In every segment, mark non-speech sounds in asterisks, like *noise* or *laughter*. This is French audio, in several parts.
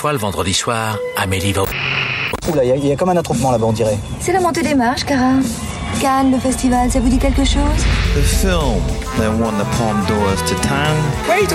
fois, le vendredi soir, Amélie va... Oula, il y, a- il y a comme un attroupement là-bas, on dirait. C'est la montée des marches, Cara. Cannes, le festival, ça vous dit quelque chose? The film that won the Palme d'Or to Town. Et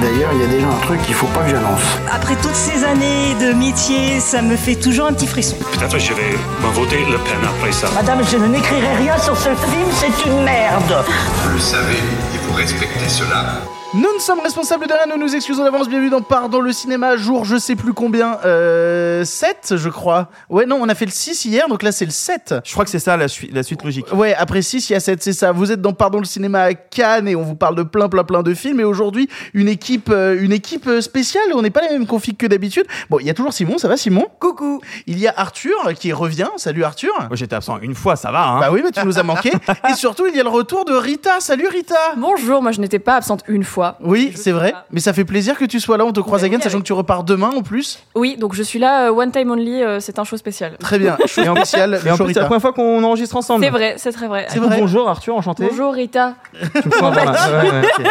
d'ailleurs, il y a déjà un truc qu'il faut pas que j'annonce. Après toutes ces années de métier, ça me fait toujours un petit frisson. Peut-être je vais me voter Le Pen après ça. Madame, je ne n'écrirai rien sur ce film, c'est une merde. Vous le savez, il faut respecter cela. Nous ne sommes responsables de rien, nous nous excusons d'avance. Bienvenue dans Pardon le cinéma, jour je sais plus combien. Euh, 7, je crois. Ouais, non, on a fait le 6 hier, donc là c'est le 7. Je crois que c'est ça la, la suite logique. Ouais, après 6, il y a 7, c'est ça. Vous êtes dans Pardon le cinéma à Cannes et on vous parle de plein, plein, plein de films. Et aujourd'hui, une équipe, euh, une équipe euh, spéciale. On n'est pas la même config que d'habitude. Bon, il y a toujours Simon, ça va Simon? Coucou Il y a Arthur qui revient. Salut Arthur. Moi j'étais absent une fois, ça va, hein Bah oui, mais tu nous as manqué. et surtout, il y a le retour de Rita. Salut Rita. Bonjour, moi je n'étais pas absente une fois. Oui, c'est vrai. pas. Mais ça fait plaisir que tu sois là. On te croise à Cannes, oui, sachant avec- que tu repars demain en plus. Oui, donc je suis là, euh, one time only, euh, c'est un show spécial. Très bien. *laughs* Show spécial. Et en plus, c'est la première fois qu'on enregistre ensemble. C'est vrai, c'est très vrai. C'est vrai. Bonjour Arthur, enchanté. Bonjour Rita. Tu me sens. Ouais, ouais. *laughs*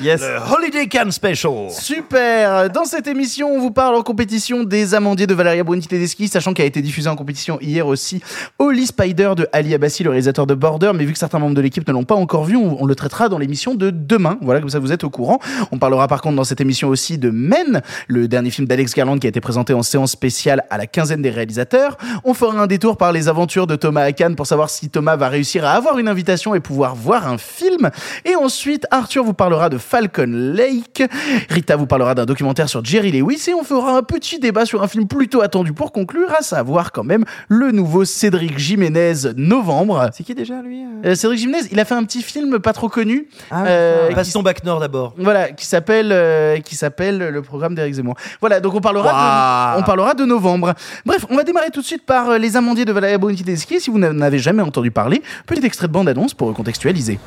Yes. Holiday Cannes Special. Super Dans cette émission, on vous parle en compétition des Amandiers de Valeria Bruni Tedeschi, sachant qu'elle a été diffusée en compétition hier aussi Holy Spider de Ali Abbasi, le réalisateur de Border, mais vu que certains membres de l'équipe ne l'ont pas encore vu, on, on le traitera dans l'émission de demain. Voilà, comme ça vous êtes au courant. On parlera par contre dans cette émission aussi de Men, le dernier film d'Alex Garland qui a été présenté en séance spéciale à la quinzaine des réalisateurs. On fera un détour par les aventures de Thomas Cannes pour savoir si Thomas va réussir à avoir une invitation et pouvoir voir un film. Et ensuite, Arthur vous parlera de Falcon Lake. Rita vous parlera d'un documentaire sur Jerry Lewis et on fera un petit débat sur un film plutôt attendu pour conclure, à savoir quand même le nouveau Cédric Jiménez Novembre. C'est qui déjà lui euh? Euh, Cédric Jiménez, il a fait un petit film pas trop connu. Ah, Euh, son bac nord d'abord. Voilà, qui s'appelle euh, qui s'appelle le programme d'Éric Zemmour. Voilà, donc on parlera de, on parlera de novembre. Bref, on va démarrer tout de suite par euh, les amandiers de Valeria Boniti Tedeschi. Si vous n'en avez jamais entendu parler, petit extrait de bande annonce pour recontextualiser.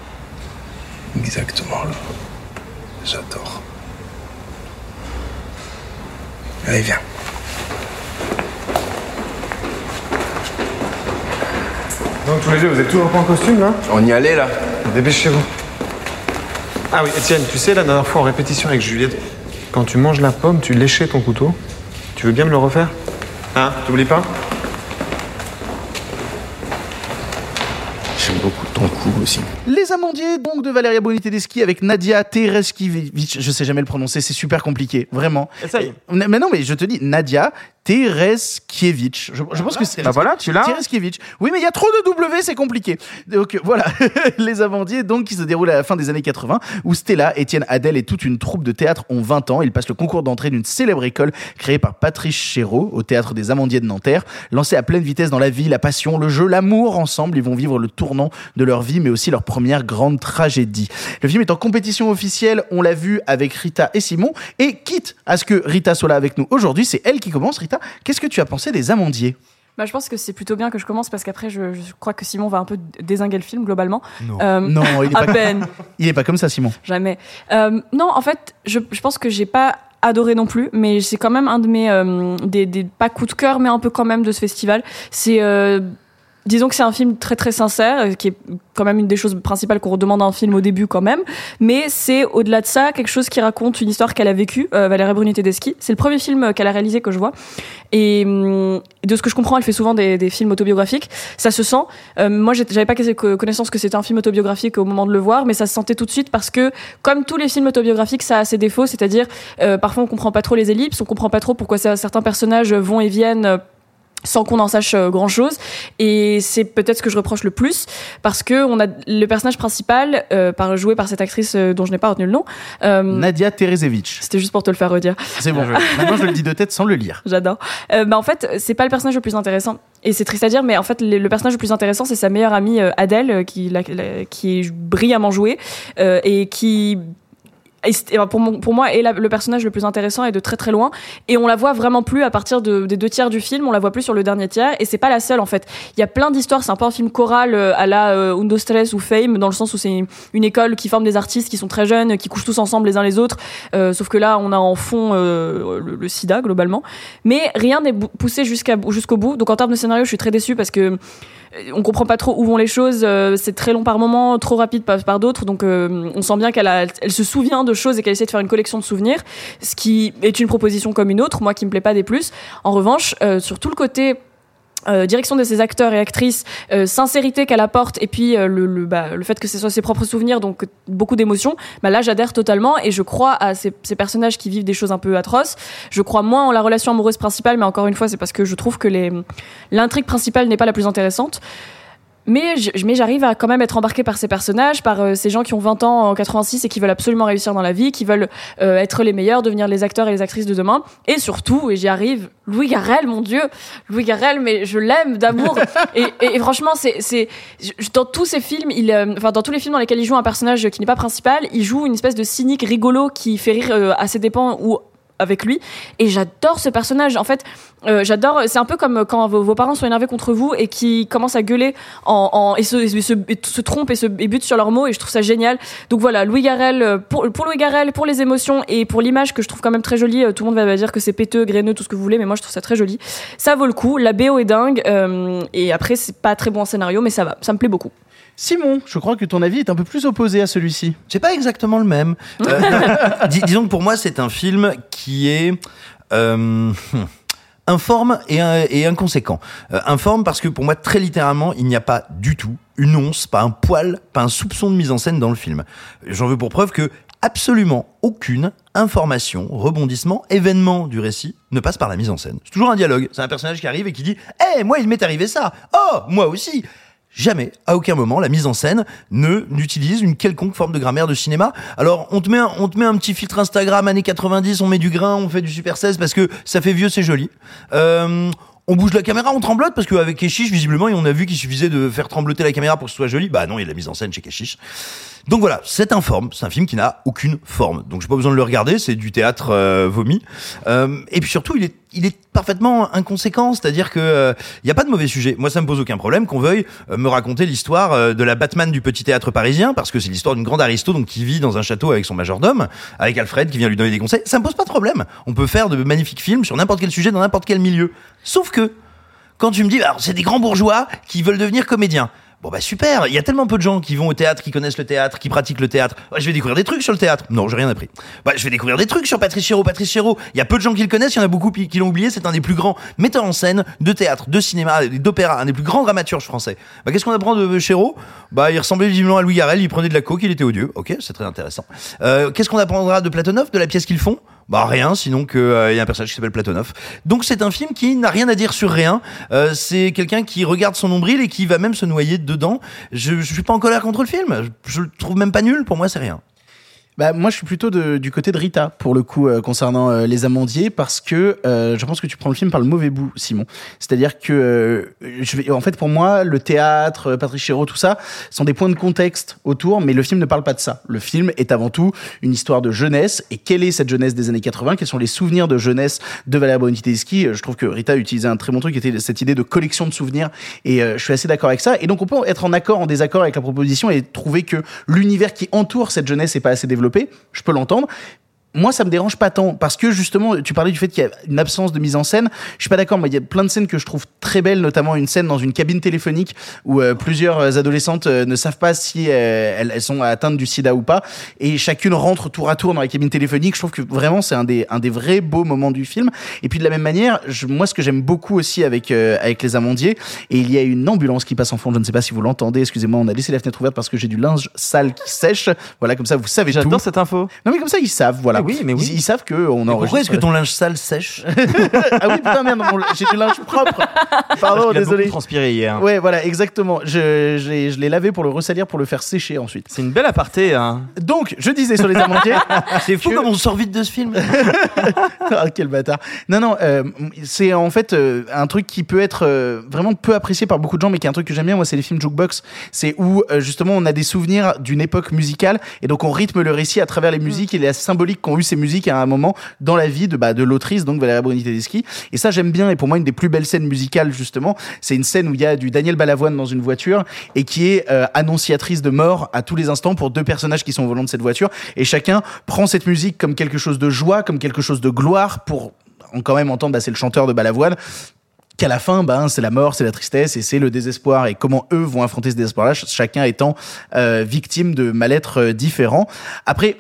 Exactement là. J'adore. Allez, viens. Donc tous les deux, vous êtes toujours pas en costume là? On y allait là Dépêchez-vous. Ah oui, Étienne, tu sais, la dernière fois en répétition avec Juliette, quand tu manges la pomme, tu léchais ton couteau. Tu veux bien me le refaire? Hein? T'oublies pas? J'aime beaucoup ton cou aussi. Les amandiers donc de Valeria Boniti Tedeschi avec Nadia Tereskivich. Je sais jamais le prononcer, c'est super compliqué, vraiment. Ça y est. Mais non, mais je te dis Nadia Tereskiewicz. Je, je pense que c'est Bah voilà, tu l'as. Tereskiewicz. Oui, mais il y a trop de W, c'est compliqué. Donc voilà, *laughs* les Amandiers donc qui se déroulent à la fin des années 80 où Stella, Étienne Adèle et toute une troupe de théâtre ont 20 ans. Ils passent le concours d'entrée d'une célèbre école créée par Patrice Chéreau au théâtre des Amandiers de Nanterre. Lancés à pleine vitesse dans la vie, la passion, le jeu, l'amour ensemble, ils vont vivre le tournant de leur vie mais aussi leur première grande tragédie. Le film est en compétition officielle, on l'a vu avec Rita et Simon et quitte à ce que Rita soit là avec nous aujourd'hui, c'est elle qui commence. Rita, qu'est-ce que tu as pensé des Amandiers? Bah, je pense que c'est plutôt bien que je commence parce qu'après je, je crois que Simon va un peu désinguer le film globalement. Non. Euh, Non, il est à pas peine, *laughs* Il est pas comme ça, Simon. jamais. Euh, non, en fait, je, je pense que j'ai pas adoré non plus, mais c'est quand même un de mes euh, des, des pas coups de cœur, mais un peu quand même de ce festival. C'est euh, Disons que c'est un film très très sincère, euh, qui est quand même une des choses principales qu'on redemande à un film au début quand même. Mais c'est au-delà de ça quelque chose qui raconte une histoire qu'elle a vécue, euh, Valérie Bruni Tedeschi. C'est le premier film euh, qu'elle a réalisé que je vois. Et hum, de ce que je comprends, elle fait souvent des, des films autobiographiques. Ça se sent. Euh, moi, j'avais pas connaissance que c'était un film autobiographique au moment de le voir, mais ça se sentait tout de suite parce que, comme tous les films autobiographiques, ça a ses défauts. C'est-à-dire, euh, parfois, on comprend pas trop les ellipses, on comprend pas trop pourquoi certains personnages vont et viennent. Euh, sans qu'on en sache grand chose et c'est peut-être ce que je reproche le plus parce que on a le personnage principal euh, par joué par cette actrice euh, dont je n'ai pas retenu le nom euh, Nadia Terezevich. c'était juste pour te le faire redire C'est bon. Maintenant, je le dis de tête sans le lire. J'adore. Euh, bah en fait, c'est pas le personnage le plus intéressant. Et c'est triste à dire, mais en fait, le, le personnage le plus intéressant, c'est sa meilleure amie euh, Adèle, euh, qui, la- la- qui est brillamment jouée euh, et qui pour, mon- pour moi est le personnage le plus intéressant et de très très loin. Et on la voit vraiment plus à partir de- des deux tiers du film. On la voit plus sur le dernier tiers. Et c'est pas la seule en fait. Il y a plein d'histoires. C'est un peu un film choral euh, à la euh, Undo Stress ou Fame dans le sens où c'est une, école qui forme des artistes qui sont très jeunes qui couchent tous ensemble les uns les autres. Euh, sauf que là on a en fond euh, le, sida globalement. Mais rien n'est poussé jusqu'au bout. Donc en termes de scénario je suis très déçue parce que on comprend pas trop où vont les choses. euh, c'est très long par moment, trop rapide par, d'autres. Donc, euh, on sent bien qu'elle elle se souvient de choses et qu'elle essaie de faire une collection de souvenirs, ce qui est une proposition comme une autre. Moi, qui me plaît pas des plus. En revanche, euh, sur tout le côté euh, direction de ses acteurs et actrices, euh, sincérité qu'elle apporte, et puis euh, le, le, bah, le fait que ce soit ses propres souvenirs, donc beaucoup d'émotions, bah là j'adhère totalement et je crois à ces, ces personnages qui vivent des choses un peu atroces. Je crois moins en la relation amoureuse principale, mais encore une fois c'est parce que je trouve que l'intrigue principale n'est pas la plus intéressante. Mais j'arrive à quand même être embarqué par ces personnages, par euh, ces gens qui ont 20 ans en 86 et qui veulent absolument réussir dans la vie, qui veulent euh, être les meilleurs, devenir les acteurs et les actrices de demain. Et surtout, et j'y arrive, Louis Garrel, mon Dieu, Louis Garrel, mais je l'aime d'amour. *laughs* et, et- et franchement, c'est dans tous ces films, il, euh, enfin dans tous les films dans lesquels il joue un personnage qui n'est pas principal, il joue une espèce de cynique rigolo qui fait rire euh, à ses dépens ou avec lui. Et j'adore ce personnage. En fait euh, j'adore c'est un peu comme quand vos, parents sont énervés contre vous et qui commencent à gueuler en, et, se, trompent et se butent sur leurs mots et je trouve ça génial. Donc voilà Louis Garrel euh, pour, Louis Garrel pour les émotions et pour l'image que je trouve quand même très jolie euh, tout le monde va dire que c'est péteux graineux tout ce que vous voulez mais moi je trouve ça très joli. Ça vaut le coup. La BO est dingue et après c'est pas très bon en scénario mais ça va. Ça me plaît beaucoup Simon, je crois que ton avis est un peu plus opposé à celui-ci. C'est pas exactement le même. Euh, *laughs* dis- disons que pour moi, c'est un film qui est euh, *laughs* informe et, euh, et inconséquent. Euh, informe parce que pour moi, très littéralement, il n'y a pas du tout une once, pas un poil, pas un soupçon de mise en scène dans le film. J'en veux pour preuve que absolument aucune information, rebondissement, événement du récit ne passe par la mise en scène. C'est toujours un dialogue. C'est un personnage qui arrive et qui dit "Eh, moi il m'est arrivé ça. Oh, moi aussi." Jamais, à aucun moment, la mise en scène ne n'utilise une quelconque forme de grammaire de cinéma. Alors, on te met un, on te met un petit filtre Instagram années 90, on met du grain, on fait du super 16 parce que ça fait vieux, c'est joli. Euh, on bouge la caméra, on tremblote parce qu'avec Keshish, visiblement, on a vu qu'il suffisait de faire trembloter la caméra pour que ce soit joli. Bah non, il y a de la mise en scène chez Keshish. Donc voilà, c'est informe, c'est un film qui n'a aucune forme. Donc j'ai pas besoin de le regarder, c'est du théâtre euh, vomi. Euh, et puis surtout, il est, il est parfaitement inconséquent, c'est-à-dire que euh, il y a pas de mauvais sujet. Moi, ça me pose aucun problème qu'on veuille euh, me raconter l'histoire euh, de la Batman du petit théâtre parisien, parce que c'est l'histoire d'une grande aristo donc qui vit dans un château avec son majordome, avec Alfred qui vient lui donner des conseils. Ça me pose pas de problème. On peut faire de magnifiques films sur n'importe quel sujet dans n'importe quel milieu. Sauf que quand tu me dis, c'est des grands bourgeois qui veulent devenir comédiens. Bon bah super, il y a tellement peu de gens qui vont au théâtre, qui connaissent le théâtre, qui pratiquent le théâtre. Je vais découvrir des trucs sur le théâtre. Non, j'ai rien appris. Je vais découvrir des trucs sur Patrice Chéreau. Patrice Chéreau, il y a peu de gens qui le connaissent, il y en a beaucoup qui l'ont oublié. C'est un des plus grands metteurs en scène de théâtre, de cinéma, d'opéra, un des plus grands dramaturges français. Bah, qu'est-ce qu'on apprend de Chéreau? Bah, il ressemblait visiblement à Louis Garrel, il prenait de la coke, il était odieux. Ok, c'est très intéressant. Euh, qu'est-ce qu'on apprendra de Platonov, de la pièce qu'ils font? Bah rien, sinon que euh, y a un personnage qui s'appelle Platonov. Donc c'est un film qui n'a rien à dire sur rien. Euh, c'est quelqu'un qui regarde son nombril et qui va même se noyer dedans. Je, je suis pas en colère contre le film. Je le trouve même pas nul. Pour moi, c'est rien. Bah, moi, je suis plutôt de- du côté de Rita, pour le coup, euh, concernant euh, les amandiers, parce que euh, je pense que tu prends le film par le mauvais bout, Simon. C'est-à-dire que, euh, je vais, en fait, pour moi, le théâtre, euh, Patrice Chéreau, tout ça, sont des points de contexte autour, mais le film ne parle pas de ça. Le film est avant tout une histoire de jeunesse, et quelle est cette jeunesse des années 80 Quels sont les souvenirs de jeunesse de Valérie Bonity Tedeschi Je trouve que Rita utilisait un très bon truc, qui était cette idée de collection de souvenirs, et euh, je suis assez d'accord avec ça. Et donc, on peut être en accord, en désaccord avec la proposition, et trouver que l'univers qui entoure cette jeunesse n'est pas assez développé. Je peux l'entendre. Moi, ça me dérange pas tant parce que justement, tu parlais du fait qu'il y a une absence de mise en scène. Je suis pas d'accord. Moi, il y a plein de scènes que je trouve très belles, notamment une scène dans une cabine téléphonique où euh, plusieurs euh, adolescentes euh, ne savent pas si euh, elles, elles sont atteintes du sida ou pas, et chacune rentre tour à tour dans la cabine téléphonique. Je trouve que vraiment c'est un des un des vrais beaux moments du film. Et puis de la même manière, je, moi, ce que j'aime beaucoup aussi avec avec les amandiers, et il y a une ambulance qui passe en fond. Je ne sais pas si vous l'entendez. Excusez-moi, on a laissé la fenêtre ouverte parce que j'ai du linge sale qui sèche. Voilà, comme ça, vous savez. J'adore cette info. Non mais comme ça ils savent, voilà. Oui, mais oui. Ils, ils savent que on Mais enregistre. pourquoi est-ce que ton linge sale sèche *laughs* ah oui putain merde, j'ai du linge propre. *laughs* Pardon, Il a désolé. beaucoup transpiré hier. Ouais, voilà, exactement. Je, je l'ai- je l'ai lavé pour le ressalir, pour le faire sécher ensuite. C'est une belle aparté. Hein. Donc, je disais sur les amandiers. *laughs* C'est fou que- comme on sort vite de ce film. ah, quel bâtard. Non, non, euh, c'est en fait euh, un truc qui peut être euh, vraiment peu apprécié par beaucoup de gens, mais qui est un truc que j'aime bien, moi, c'est les films jukebox. C'est où, justement, on a des souvenirs d'une époque musicale, et donc on rythme le récit à travers les musiques et la symbolique qu'ont eu ces musiques à un moment dans la vie de, bah, de l'autrice, donc Valéria Bruni. Et ça, j'aime bien, et pour moi, une des plus belles scènes musicales, justement, c'est une scène où il y a du Daniel Balavoine dans une voiture, et qui est euh, annonciatrice de mort à tous les instants pour deux personnages qui sont au volant de cette voiture, et chacun prend cette musique comme quelque chose de joie, comme quelque chose de gloire pour quand même entendre bah, c'est le chanteur de Balavoine qu'à la fin, ben, c'est la mort, c'est la tristesse et c'est le désespoir et comment eux vont affronter ce désespoir-là, ch- chacun étant euh, victime de mal-être euh, différents. Après,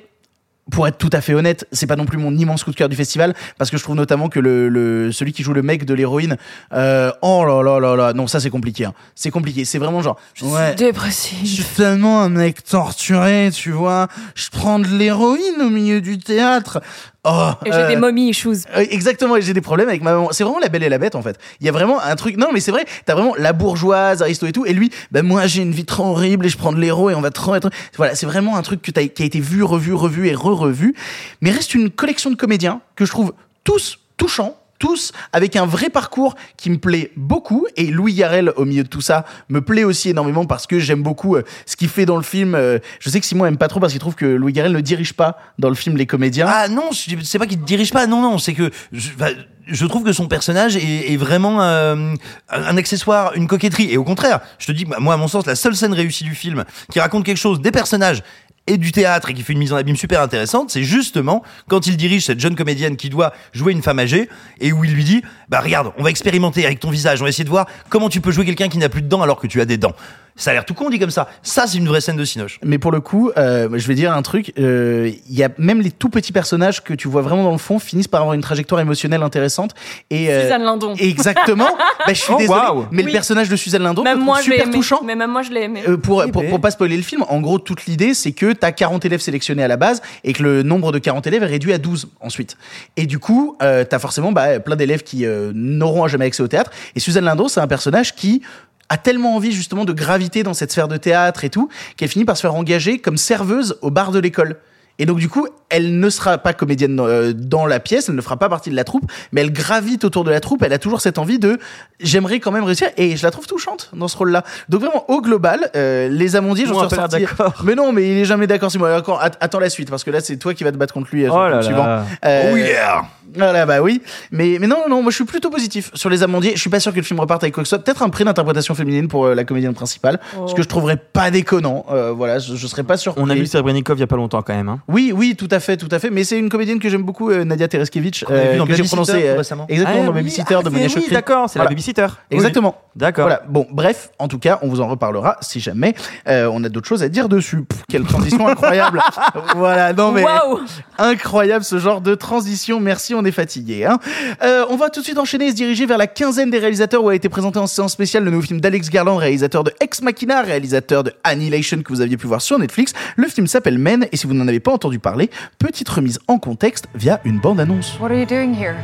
pour être tout à fait honnête, c'est pas non plus mon immense coup de cœur du festival parce que je trouve notamment que le, le celui qui joue le mec de l'héroïne, euh, oh là là là là, non ça c'est compliqué, hein. c'est compliqué, c'est vraiment genre, ouais, Dépressif. je suis tellement un mec torturé, tu vois, je prends de l'héroïne au milieu du théâtre. Oh, Et j'ai euh, des momies issues. euh, Exactement, et j'ai des problèmes avec ma maman. C'est vraiment la belle et la bête en fait. Il y a vraiment un truc. Non, mais c'est vrai. T'as vraiment la bourgeoise, Aristo et tout. Et lui, ben moi j'ai une vie trop horrible et je prends de l'héros et on va trop être. Voilà, c'est vraiment un truc que qui a été vu, revu, revu et re-revu. Mais reste une collection de comédiens que je trouve tous touchants. Tous avec un vrai parcours qui me plaît beaucoup et Louis Garrel au milieu de tout ça me plaît aussi énormément parce que j'aime beaucoup euh, ce qu'il fait dans le film. Euh, je sais que Simon aime pas trop parce qu'il trouve que Louis Garrel ne dirige pas dans le film les comédiens. Ah non, c'est pas qu'il te dirige pas. Non, non, c'est que je, enfin, je trouve que son personnage est, vraiment euh, un accessoire, une coquetterie. Et au contraire, je te dis, bah, moi, à mon sens, la seule scène réussie du film qui raconte quelque chose des personnages et du théâtre et qui fait une mise en abîme super intéressante, c'est justement quand il dirige cette jeune comédienne qui doit jouer une femme âgée et où il lui dit, bah regarde, on va expérimenter avec ton visage, on va essayer de voir comment tu peux jouer quelqu'un qui n'a plus de dents alors que tu as des dents. Ça a l'air tout con dit comme ça. Ça, c'est une vraie scène de Cinoche. Mais pour le coup, euh, je vais dire un truc. euh, Il y a même les tout petits personnages que tu vois vraiment dans le fond finissent par avoir une trajectoire émotionnelle intéressante. Et euh, Suzanne Lindon. Exactement. *laughs* bah, je suis Oh, désolé, mais Oui. le personnage de Suzanne Lindon, je Même moi, je super aimé. touchant. Mais même moi, je l'ai aimé. Euh, pour, Eh pour, pour pas spoiler le film, en gros, toute l'idée, c'est que t'as 40 élèves sélectionnés à la base et que le nombre de 40 élèves est réduit à 12 ensuite. Et du coup, euh, t'as forcément bah, plein d'élèves qui euh, n'auront à jamais accès au théâtre. Et Suzanne Lindon, c'est un personnage qui a tellement envie justement de graviter dans cette sphère de théâtre et tout, qu'elle finit par se faire engager comme serveuse au bar de l'école. Et donc du coup, elle ne sera pas comédienne euh, dans la pièce, elle ne fera pas partie de la troupe, mais elle gravite autour de la troupe. Elle a toujours cette envie de j'aimerais quand même réussir, et je la trouve touchante dans ce rôle-là. Donc vraiment au global, euh, les Amondiers, j'en suis ressorti. d'accord. Mais non, mais il est jamais d'accord. Si moi, encore, att- attends la suite parce que là c'est toi qui vas te battre contre lui. euh, Oh là film suivant. là. Euh, Oh yeah voilà, bah oui. Mais, mais non, non, moi je suis plutôt positif sur les amandiers. Je suis pas sûr que le film reparte avec quoi que ce soit. Peut-être un prix d'interprétation féminine pour euh, la comédienne principale. Oh. Ce que je trouverais pas déconnant. Euh, voilà, je, je serais pas surpris. On a vu Serebrennikov il y a pas longtemps quand même. Hein. Oui, oui, tout à fait, tout à fait. Mais c'est une comédienne que j'aime beaucoup, euh, Nadia Tereskevich. Qu'on a vu dans que j'ai Babysitter, prononcé euh, récemment. exactement Ah dans oui, Babysitter ah, de Monia oui. D'accord, c'est Voilà. la babysitter. Exactement. D'accord. Voilà. Bon, bref, en tout cas, on vous en reparlera si jamais euh, on a d'autres choses à dire dessus. Pff, quelle transition incroyable. *laughs* voilà, non mais Waouh incroyable ce genre de transition. Merci, on est fatigué. Hein. Euh, on va tout de suite enchaîner et se diriger vers la quinzaine des réalisateurs où a été présenté en séance spéciale le nouveau film d'Alex Garland, réalisateur de Ex Machina, réalisateur de Annihilation que vous aviez pu voir sur Netflix. Le film s'appelle Men et si vous n'en avez pas entendu parler, petite remise en contexte via une bande-annonce. What are you doing here?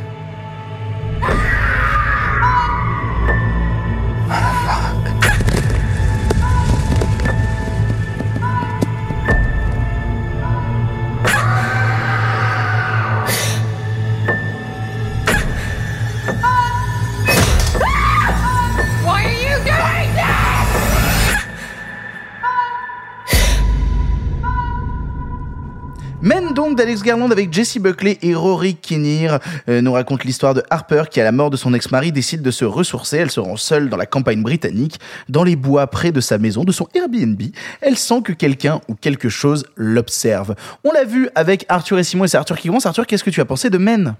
Donc d'Alex Garland avec Jesse Buckley et Rory Kinnear euh, nous raconte l'histoire de Harper qui à la mort de son ex-mari décide de se ressourcer. Elle se rend seule dans la campagne britannique, dans les bois près de sa maison, de son Airbnb. Elle sent que quelqu'un ou quelque chose l'observe. On l'a vu avec Arthur et Simon et c'est Arthur qui commence. Arthur, qu'est-ce que tu as pensé de Men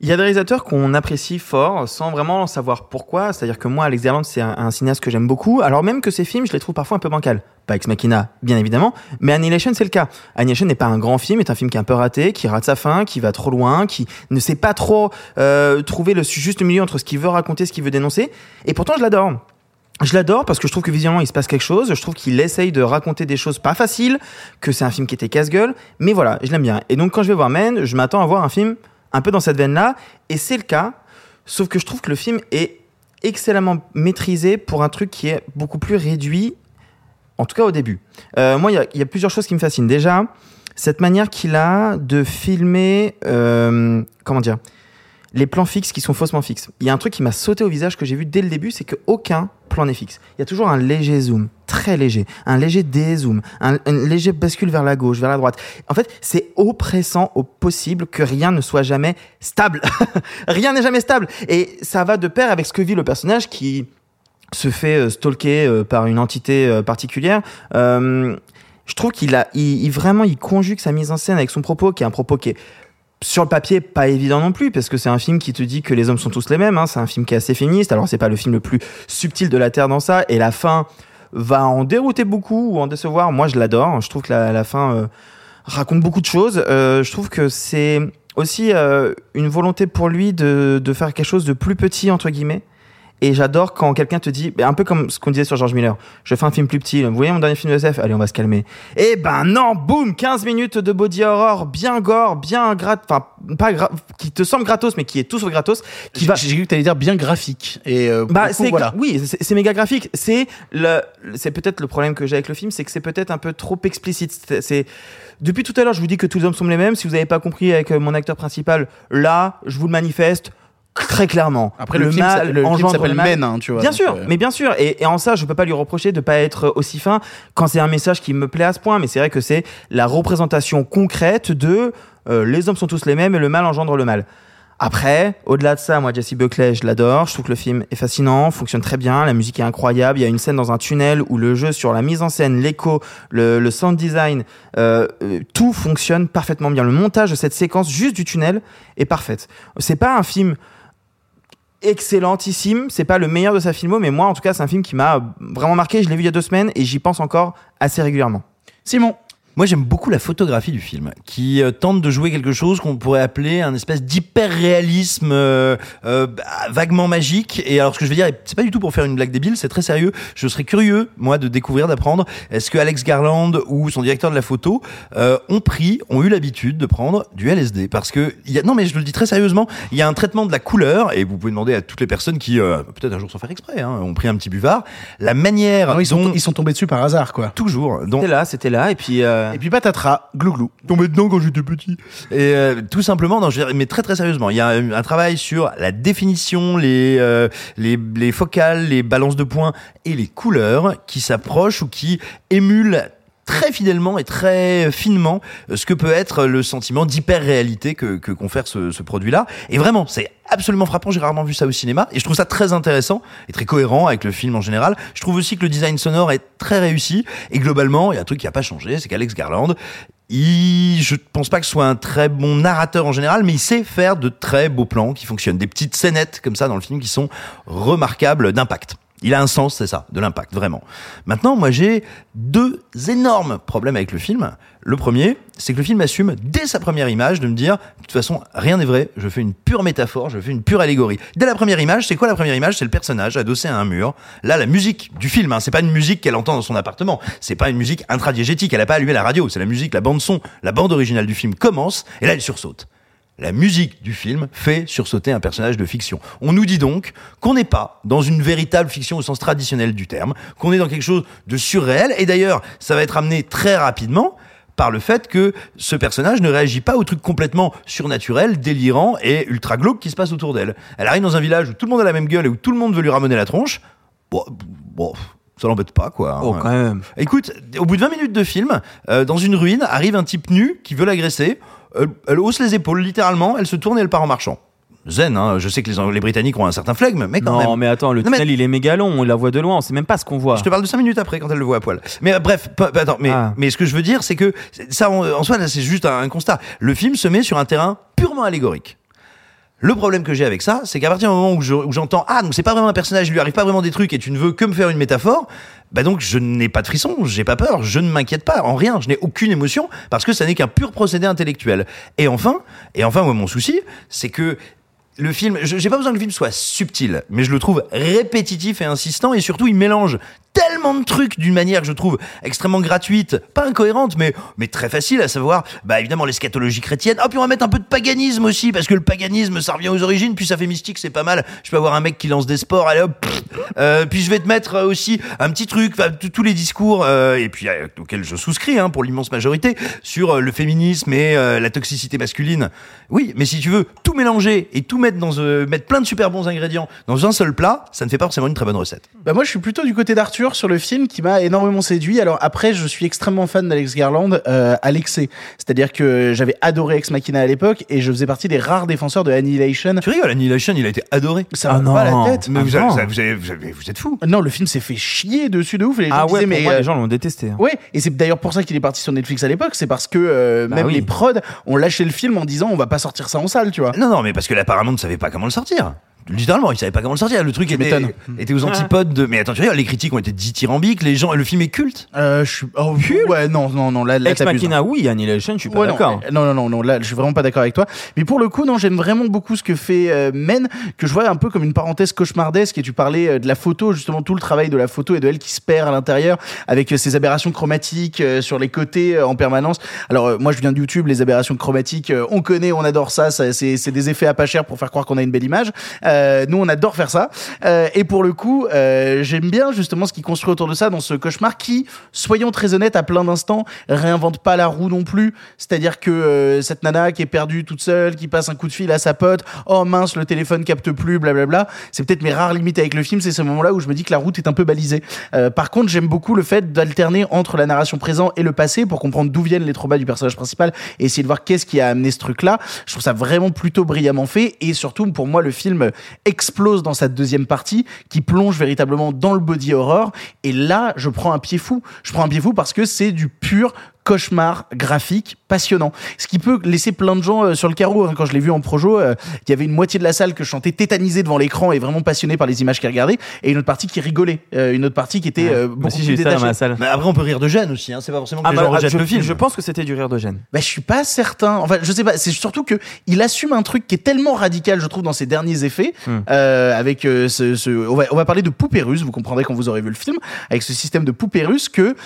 Il y a des réalisateurs qu'on apprécie fort sans vraiment savoir pourquoi. C'est-à-dire que moi, Alex Garland, c'est un, cinéaste que j'aime beaucoup. Alors même que ses films, je les trouve parfois un peu bancals. Pas Ex Machina, bien évidemment, mais Annihilation, c'est le cas. Annihilation n'est pas un grand film, est un film qui est un peu raté, qui rate sa fin, qui va trop loin, qui ne sait pas trop euh, trouver le juste milieu entre ce qu'il veut raconter, ce qu'il veut dénoncer. Et pourtant, je l'adore. Je l'adore parce que je trouve que visuellement il se passe quelque chose. Je trouve qu'il essaye de raconter des choses pas faciles, que c'est un film qui était casse-gueule. Mais voilà, je l'aime bien. Et donc quand je vais voir Men, je m'attends à voir un film un peu dans cette veine-là. Et c'est le cas. Sauf que je trouve que le film est excellemment maîtrisé pour un truc qui est beaucoup plus réduit, en tout cas au début. Euh, moi, il y a- plusieurs choses qui me fascinent. Déjà, cette manière qu'il a de filmer, euh, comment dire, les plans fixes qui sont faussement fixes. Il y a un truc qui m'a sauté au visage que j'ai vu dès le début, c'est qu'aucun plan n'est fixe. Il y a toujours un léger zoom, très léger, un léger dézoom, un, léger bascule vers la gauche, vers la droite. En fait, c'est oppressant au possible que rien ne soit jamais stable. *laughs* rien n'est jamais stable. Et ça va de pair avec ce que vit le personnage qui se fait euh, stalker euh, par une entité euh, particulière. Je trouve qu'il a, il- vraiment, il conjugue sa mise en scène avec son propos, qui est un propos qui est sur le papier, pas évident non plus, parce que c'est un film qui te dit que les hommes sont tous les mêmes. Hein. C'est un film qui est assez féministe. Alors, c'est pas le film le plus subtil de la Terre dans ça. Et la fin va en dérouter beaucoup ou en décevoir. Moi, je l'adore. Je trouve que la, la fin euh, raconte beaucoup de choses. Euh, je trouve que c'est aussi euh, une volonté pour lui de, de faire quelque chose de plus petit, entre guillemets. Et j'adore quand quelqu'un te dit, ben, un peu comme ce qu'on disait sur George Miller, je fais un film plus petit, vous voyez mon dernier film de SF Allez, on va se calmer. Eh ben non, boum, 15 minutes de body horror, bien gore, bien grat, enfin, pas gra- qui te semble gratos, mais qui est tout sauf gratos, qui va... J'ai cru que t'allais dire bien graphique. Et euh, Bah, coup, voilà. oui, c'est méga graphique. C'est le, c'est peut-être le problème que j'ai avec le film, c'est que c'est peut-être un peu trop explicite. C'est- C'est depuis tout à l'heure, je vous dis que tous les hommes sont les mêmes. Si vous n'avez pas compris avec euh, mon acteur principal, là, je vous le manifeste très clairement. Après, le film le film s'appelle. Men, hein, tu vois, Bien sûr, euh, mais bien sûr. Et, et en ça, je peux pas lui reprocher de pas être aussi fin quand c'est un message qui me plaît à ce point. Mais c'est vrai que c'est la représentation concrète de euh, les hommes sont tous les mêmes et le mal engendre le mal. Après, au-delà de ça, moi, Jesse Buckley, je l'adore. Je trouve que le film est fascinant, fonctionne très bien, la musique est incroyable. Il y a une scène dans un tunnel où le jeu sur la mise en scène, l'écho, le, le sound design, euh, euh, tout fonctionne parfaitement bien. Le montage de cette séquence juste du tunnel est parfaite. C'est pas un film excellentissime. C'est pas le meilleur de sa filmo, mais moi, en tout cas, c'est un film qui m'a vraiment marqué. Je l'ai vu il y a deux semaines et j'y pense encore assez régulièrement. Simon. Moi, j'aime beaucoup la photographie du film, qui euh, tente de jouer quelque chose qu'on pourrait appeler un espèce d'hyper-réalisme euh, euh, bah, vaguement magique. Et alors, ce que je veux dire, c'est pas du tout pour faire une blague débile, c'est très sérieux. Je serais curieux, moi, de découvrir, d'apprendre, est-ce que Alex Garland ou son directeur de la photo euh, ont pris, ont eu l'habitude de prendre du LSD Parce que, il y a, non, mais je le dis très sérieusement, il y a un traitement de la couleur, et vous pouvez demander à toutes les personnes qui, euh, peut-être un jour sans faire exprès, hein, ont pris un petit buvard, la manière Ah ils, sont, dont... ils sont tombés dessus par hasard, quoi. Toujours. Donc, C'était là, c'était là, et puis. euh, Et puis patatras, glouglou. tombé dedans quand j'étais petit. Et euh, tout simplement, non, je dire, mais très très sérieusement, il y a un, un travail sur la définition, les, euh, les les focales, les balances de points et les couleurs qui s'approchent ou qui émulent très fidèlement et très finement euh, ce que peut être le sentiment d'hyper-réalité que que confère ce, ce produit-là. Et vraiment, c'est absolument frappant. J'ai rarement vu ça au cinéma et je trouve ça très intéressant et très cohérent avec le film en général. Je trouve aussi que le design sonore est très réussi et globalement, il y a un truc qui a pas changé, c'est qu'Alex Garland, il, je pense pas que ce soit un très bon narrateur en général, mais il sait faire de très beaux plans qui fonctionnent, des petites scénettes comme ça dans le film qui sont remarquables d'impact. Il a un sens, c'est ça, de l'impact, vraiment. Maintenant, moi, j'ai deux énormes problèmes avec le film. Le premier, c'est que le film assume, dès sa première image, de me dire, de toute façon, rien n'est vrai, je fais une pure métaphore, je fais une pure allégorie. Dès la première image, c'est quoi la première image? C'est le personnage adossé à un mur. Là, la musique du film, hein, c'est pas une musique qu'elle entend dans son appartement, c'est pas une musique intradiégétique, elle a pas allumé la radio, c'est la musique, la bande son, la bande originale du film commence, et là, elle sursaute. La musique du film fait sursauter un personnage de fiction. On nous dit donc qu'on n'est pas dans une véritable fiction au sens traditionnel du terme, qu'on est dans quelque chose de surréel, et d'ailleurs, ça va être amené très rapidement par le fait que ce personnage ne réagit pas au truc complètement surnaturel, délirant et ultra glauque qui se passe autour d'elle. Elle arrive dans un village où tout le monde a la même gueule et où tout le monde veut lui ramener la tronche. Bon, bon ça l'embête pas, quoi. Oh, quand même. Écoute, au bout de 20 minutes de film, euh, dans une ruine, arrive un type nu qui veut l'agresser. Elle, elle hausse les épaules, littéralement, elle se tourne et elle part en marchant. Zen, hein, je sais que les, les Britanniques ont un certain flegme, mais quand non, même. mais attends, le Non, mais- tunnel il est méga long, on la voit de loin, on sait même pas ce qu'on voit. Je te parle de 5 minutes après quand elle le voit à poil. Mais euh, bref, attends, mais, Ah. mais ce que je veux dire, c'est que ça, en, en soi, là, c'est juste un, un constat. Le film se met sur un terrain purement allégorique. Le problème que j'ai avec ça, c'est qu'à partir du moment où je- où j'entends ah donc c'est pas vraiment un personnage, il lui arrive pas vraiment des trucs et tu ne veux que me faire une métaphore, bah donc je n'ai pas de frisson, j'ai pas peur, je ne m'inquiète pas en rien, je n'ai aucune émotion parce que ça n'est qu'un pur procédé intellectuel. Et enfin, et enfin moi mon souci, c'est que le film, j'ai pas besoin que le film soit subtil, mais je le trouve répétitif et insistant, et surtout il mélange tellement de trucs d'une manière que je trouve extrêmement gratuite, pas incohérente, mais, mais très facile, à savoir, bah évidemment l'eschatologie chrétienne. Ah puis on va mettre un peu de paganisme aussi, parce que le paganisme ça revient aux origines, puis ça fait mystique, c'est pas mal. Je peux avoir un mec qui lance des sports, allez hop. Euh, puis je vais te mettre euh, aussi un petit truc, enfin, tous les discours, euh, et puis euh, auxquels je souscris pour l'immense majorité, sur euh, le féminisme et euh, la toxicité masculine. Oui, mais si tu veux tout mélanger et tout mettre dans euh, mettre plein de super bons ingrédients dans un seul plat, ça ne fait pas forcément une très bonne recette. Bah moi je suis plutôt du côté d'Arthur sur le film qui m'a énormément séduit. Alors après je suis extrêmement fan d'Alex Garland euh, à l'excès. C'est-à-dire que j'avais adoré Ex Machina à l'époque et je faisais partie des rares défenseurs de Annihilation. Tu rigoles, Annihilation, il a été adoré. Ça Ah va pas non. la tête. Mais Ah vous, avez, non. vous avez- vous vous, êtes fous. Non, le film s'est fait chier dessus de ouf. Les gens Ah ouais, disaient, pour mais moi, euh, les gens l'ont détesté. hein. Ouais, et c'est d'ailleurs pour ça qu'il est parti sur Netflix à l'époque, c'est parce que euh, Bah même oui. les prods ont lâché le film en disant on va pas sortir ça en salle, tu vois. Non, non, mais parce que là, Paramount ne savait pas comment le sortir. Littéralement, ils savaient pas comment le sortir. Le truc était, était aux antipodes de. Mais attends, tu les critiques ont été dithyrambiques, les gens, le film est culte. Euh, je suis. Oh, ouais, non, non, non, là, là Ex. Machina, oui, Annihilation, je suis pas Ouais, d'accord. Non, non, non, non, là, je suis vraiment pas d'accord avec toi. Mais pour le coup, non, j'aime vraiment beaucoup ce que fait euh, Men, que je vois un peu comme une parenthèse cauchemardesque. Et tu parlais euh, de la photo, justement, tout le travail de la photo et de elle qui se perd à l'intérieur avec euh, ces aberrations chromatiques euh, sur les côtés euh, en permanence. Alors, euh, moi, je viens de YouTube, les aberrations chromatiques, euh, on connaît, on adore ça. ça c'est c'est des effets à pas cher pour faire croire qu'on a une belle image. Euh, nous, on adore faire ça. Euh, et pour le coup, euh, j'aime bien justement ce qui construit autour de ça dans ce cauchemar qui, soyons très honnêtes, à plein d'instants, réinvente pas la roue non plus. C'est-à-dire que euh, cette nana qui est perdue toute seule, qui passe un coup de fil à sa pote, oh mince, le téléphone capte plus, blablabla. C'est peut-être mes rares limites avec le film, c'est ce moment-là où je me dis que la route est un peu balisée. Euh, par contre, j'aime beaucoup le fait d'alterner entre la narration présent et le passé pour comprendre d'où viennent les traumas du personnage principal et essayer de voir qu'est-ce qui a amené ce truc-là. Je trouve ça vraiment plutôt brillamment fait et surtout pour moi le film explose dans sa deuxième partie qui plonge véritablement dans le body horror et là je prends un pied fou. Je prends un pied fou parce que c'est du pur cauchemar graphique passionnant. Ce qui peut laisser plein de gens euh, sur le carreau. hein. Quand je l'ai vu en projo, euh, il y avait une moitié de la salle que je chantais tétanisé devant l'écran et vraiment passionné par les images qu'ils regardaient, et une autre partie qui rigolait, Euh, une autre partie qui était euh, Moi beaucoup aussi, plus j'ai eu ça dans détachée. ma salle. Mais après, on peut rire de gêne aussi, hein. c'est pas forcément que Ah les bah, gens rejettent je, le film. je pense que c'était du rire de gêne. Bah, je suis pas certain. Enfin, je sais pas. C'est surtout que il assume un truc qui est tellement radical, je trouve, dans ses derniers effets. Hmm. Euh, avec euh, ce, ce- on va, on va parler de poupée russe. Vous comprendrez quand vous aurez vu le film, avec ce système de poupée russe que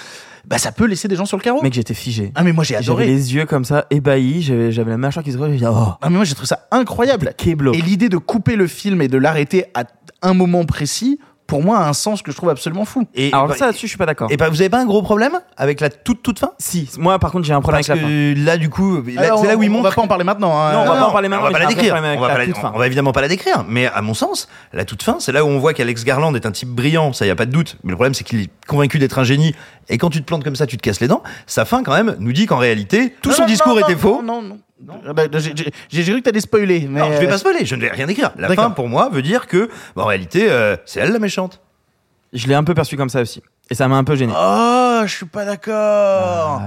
bah, ça peut laisser des gens sur le carreau. Mec, j'étais figé. Ah mais moi j'ai J'avais adoré. les yeux comme ça, ébahis, j'avais j'avais la mâchoire qui se relevait, oh, Ah mais moi j'ai trouvé ça incroyable. Et l'idée de couper le film et de l'arrêter à un moment précis, pour moi, a un sens que je trouve absolument fou. Et, Alors bah, ça, là-dessus, je suis pas d'accord. et bah, vous avez pas un gros problème avec la toute toute fin? Si, moi, par contre, j'ai un problème Parce avec la fin. que là, du coup, là, Alors, c'est là où il on, on montre. va pas en parler maintenant. hein. Non, on va Euh, pas en parler maintenant, on va pas la décrire. On va, la fin. on va évidemment pas la décrire. Mais à mon sens, la toute fin, c'est là où on voit qu'Alex Garland est un type brillant, ça y a pas de doute. Mais le problème, c'est qu'il est convaincu d'être un génie. Et quand tu te plantes comme ça, tu te casses les dents. Sa fin, quand même, nous dit qu'en réalité, tout non, son non, discours non, était non, faux. Non, non, non. Ah bah, j'ai- j'ai j'ai cru que t'allais spoiler. Mais Non, je vais euh, pas spoiler, je ne vais rien écrire. La fin, pour moi, veut dire que, bah, en réalité, euh, c'est elle la méchante. Je l'ai un peu perçu comme ça aussi. Et ça m'a un peu gêné. Oh, je suis pas d'accord.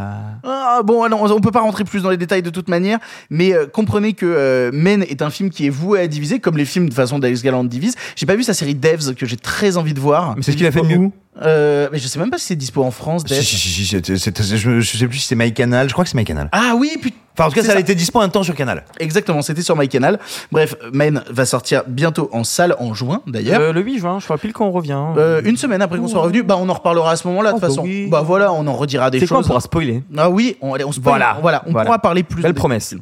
Ah, bon, non, on peut pas rentrer plus dans les détails de toute manière, mais euh, comprenez que euh, Men est un film qui est voué à diviser, comme les films de façon d'Alex Garland divise. J'ai pas vu sa série Devs que j'ai très envie de voir. Mais c'est ce qu'il a fait de mieux. Euh, mais je sais même pas si c'est dispo en France. Si, si, si, si, c'était- c'était- je, je sais plus si c'est MyCanal, je crois que c'est MyCanal. Ah oui, putain. Enfin, en tout cas, C'est ça, a ça. été dispo un temps sur Canal. Exactement, c'était sur MyCanal. Bref, Men va sortir bientôt en salle en juin d'ailleurs. Euh, le 8 juin, je crois pile qu'on revient. Euh, une semaine après qu'on soit revenu, bah on en reparlera à ce moment-là de Oh, toute bah façon. oui. Bah voilà, on en redira des C'est quoi, on choses. pourra spoiler? Ah oui, on, allez, on spoil. Voilà. voilà, on Voilà. pourra parler plus. Belle de- promesse.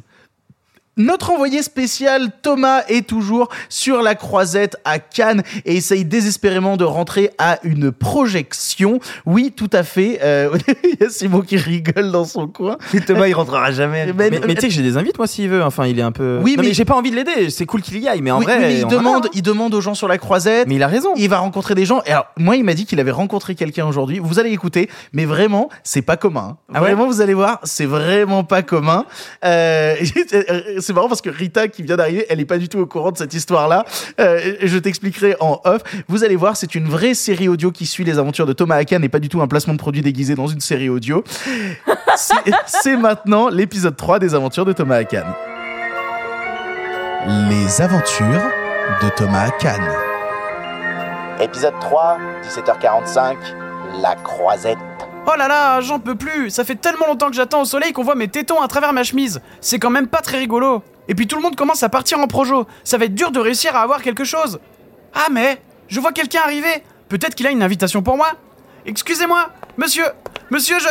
Notre envoyé spécial Thomas est toujours sur la croisette à Cannes et essaye désespérément de rentrer à une projection. Oui, tout à fait. Euh, *laughs* Il y a Simon qui rigole dans son coin. Et Thomas, il rentrera jamais. *laughs* Mais- Mais, mais tu sais que j'ai des invites, moi, s'il veut. Enfin, il est un peu. Oui, Non, mais- j'ai pas envie de l'aider. C'est cool qu'il y aille, mais en Oui, vrai. mais il demande, il demande aux gens sur la croisette. Mais il a raison. Il va rencontrer des gens. Et alors, moi, il m'a dit qu'il avait rencontré quelqu'un aujourd'hui. Vous allez écouter, mais vraiment, c'est pas commun. Ah ouais vraiment, vous allez voir, c'est vraiment pas commun. Euh, *laughs* c'est marrant parce que Rita, qui vient d'arriver, elle est pas du tout au courant de cette histoire-là. Euh, je t'expliquerai en off. Vous allez voir, c'est une vraie série audio qui suit les aventures de Thomas Hakan et pas du tout un placement de produit déguisé dans une série audio. *laughs* C'est- C'est maintenant l'épisode 3 des aventures de Thomas Hakan. Les aventures de Thomas Hakan. Épisode 3, 17h45, la croisette. Oh là là, j'en peux plus Ça fait tellement longtemps que j'attends au soleil qu'on voit mes tétons à travers ma chemise. C'est quand même pas très rigolo. Et puis tout le monde commence à partir en projo. Ça va être dur de réussir à avoir quelque chose. Ah mais, je vois quelqu'un arriver. Peut-être qu'il a une invitation pour moi. Excusez-moi, monsieur, monsieur, je...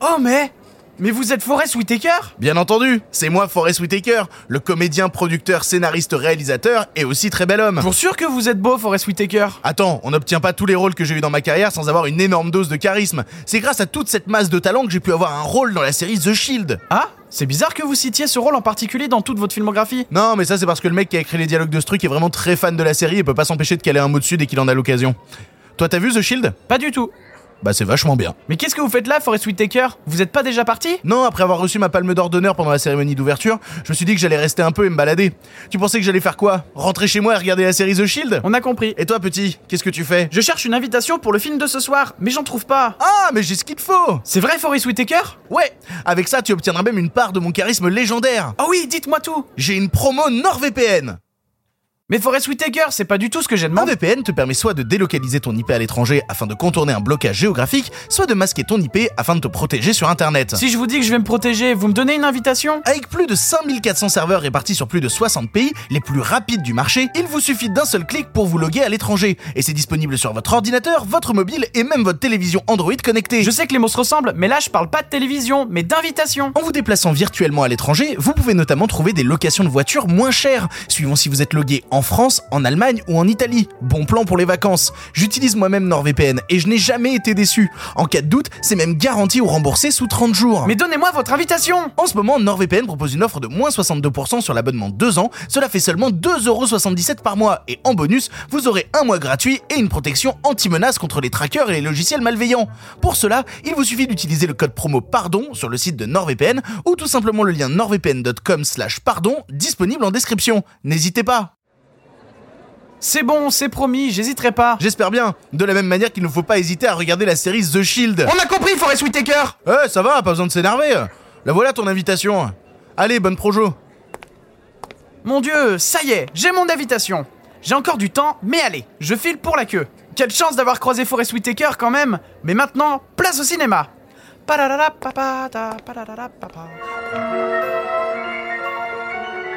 Oh mais... Mais vous êtes Forrest Whitaker? Bien entendu, c'est moi Forrest Whitaker, le comédien, producteur, scénariste, réalisateur et aussi très bel homme. Pour sûr que vous êtes beau, Forrest Whitaker? Attends, on n'obtient pas tous les rôles que j'ai eu dans ma carrière sans avoir une énorme dose de charisme. C'est grâce à toute cette masse de talent que j'ai pu avoir un rôle dans la série The Shield. Ah, c'est bizarre que vous citiez ce rôle en particulier dans toute votre filmographie. Non, mais ça c'est parce que le mec qui a écrit les dialogues de ce truc est vraiment très fan de la série et peut pas s'empêcher de caler un mot dessus dès qu'il en a l'occasion. Toi t'as vu The Shield? Pas du tout. Bah c'est vachement bien. Mais qu'est-ce que vous faites là, Forest Whitaker? Vous êtes pas déjà parti? Non, après avoir reçu ma palme d'or d'honneur pendant la cérémonie d'ouverture, je me suis dit que j'allais rester un peu et me balader. Tu pensais que j'allais faire quoi? Rentrer chez moi et regarder la série The Shield? On a compris. Et toi petit, qu'est-ce que tu fais? Je cherche une invitation pour le film de ce soir, mais j'en trouve pas. Ah, mais j'ai ce qu'il te faut C'est vrai, Forest Whitaker? Ouais, avec ça tu obtiendras même une part de mon charisme légendaire. Oh oui, dites-moi tout J'ai une promo NordVPN. Mais Forest Whitaker, c'est pas du tout ce que j'ai Un demandé. VPN te permet soit de délocaliser ton IP à l'étranger afin de contourner un blocage géographique, soit de masquer ton IP afin de te protéger sur Internet. Si je vous dis que je vais me protéger, vous me donnez une invitation? Avec plus de 5400 serveurs répartis sur plus de 60 pays, les plus rapides du marché, il vous suffit d'un seul clic pour vous loguer à l'étranger. Et c'est disponible sur votre ordinateur, votre mobile et même votre télévision Android connectée. Je sais que les mots se ressemblent, mais là je parle pas de télévision, mais d'invitation. En vous déplaçant virtuellement à l'étranger, vous pouvez notamment trouver des locations de voitures moins chères, suivant si vous êtes logué en France, en Allemagne ou en Italie. Bon plan pour les vacances. J'utilise moi-même NordVPN et je n'ai jamais été déçu. En cas de doute, c'est même garanti ou remboursé sous 30 jours. Mais donnez-moi votre invitation En ce moment, NordVPN propose une offre de moins 62% sur l'abonnement 2 ans. Cela fait seulement 2,77€ par mois. Et en bonus, vous aurez un mois gratuit et une protection anti-menace contre les trackers et les logiciels malveillants. Pour cela, il vous suffit d'utiliser le code promo PARDON sur le site de NordVPN ou tout simplement le lien nordvpn.com slash pardon disponible en description. N'hésitez pas C'est bon, c'est promis, j'hésiterai pas. J'espère bien. De la même manière qu'il ne faut pas hésiter à regarder la série The Shield. On a compris, Forest Whitaker Eh, ça va, pas besoin de s'énerver. La voilà ton invitation. Allez, bonne projo. Mon dieu, ça y est, j'ai mon invitation. J'ai encore du temps, mais allez, je file pour la queue. Quelle chance d'avoir croisé Forest Whitaker quand même. Mais maintenant, place au cinéma.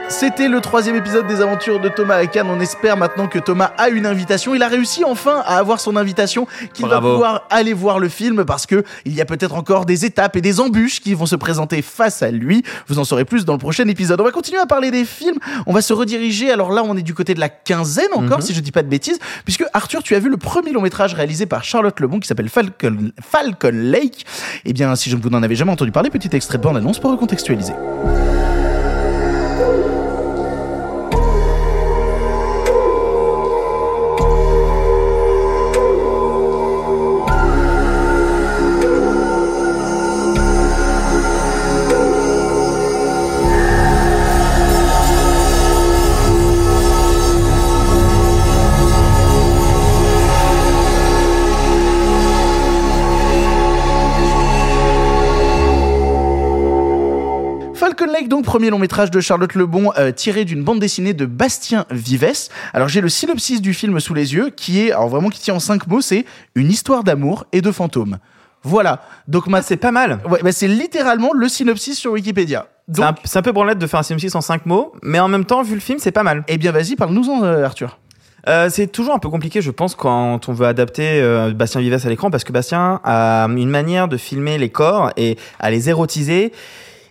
C'était le troisième épisode des aventures de Thomas à Cannes. On espère maintenant que Thomas a une invitation. Il a réussi enfin à avoir son invitation, qu'il va pouvoir aller voir le film parce que il y a peut-être encore des étapes et des embûches qui vont se présenter face à lui. Vous en saurez plus dans le prochain épisode. On va continuer à parler des films. On va se rediriger. Alors là, on est du côté de la quinzaine encore, Mhm. si je dis pas de bêtises, puisque Arthur, tu as vu le premier long métrage réalisé par Charlotte Lebon qui s'appelle Falcon, Falcon Lake. Eh bien, si je ne vous n'en avais jamais entendu parler, petit extrait de bande-annonce pour recontextualiser. Premier long métrage de Charlotte Lebon, euh, tiré d'une bande dessinée de Bastien Vives. Alors j'ai le synopsis du film sous les yeux, qui est, alors vraiment qui tient en cinq mots, c'est une histoire d'amour et de fantômes. Voilà. Donc ma... C'est pas mal. Ouais, bah, c'est littéralement le synopsis sur Wikipédia. C'est un, Donc, un peu branlette de faire un synopsis en 5 mots, mais en même temps, vu le film, c'est pas mal. eh bien vas-y, parle-nous-en, euh, Arthur. Euh, c'est toujours un peu compliqué, je pense, quand on veut adapter euh, Bastien Vives à l'écran, parce que Bastien a une manière de filmer les corps et à les érotiser.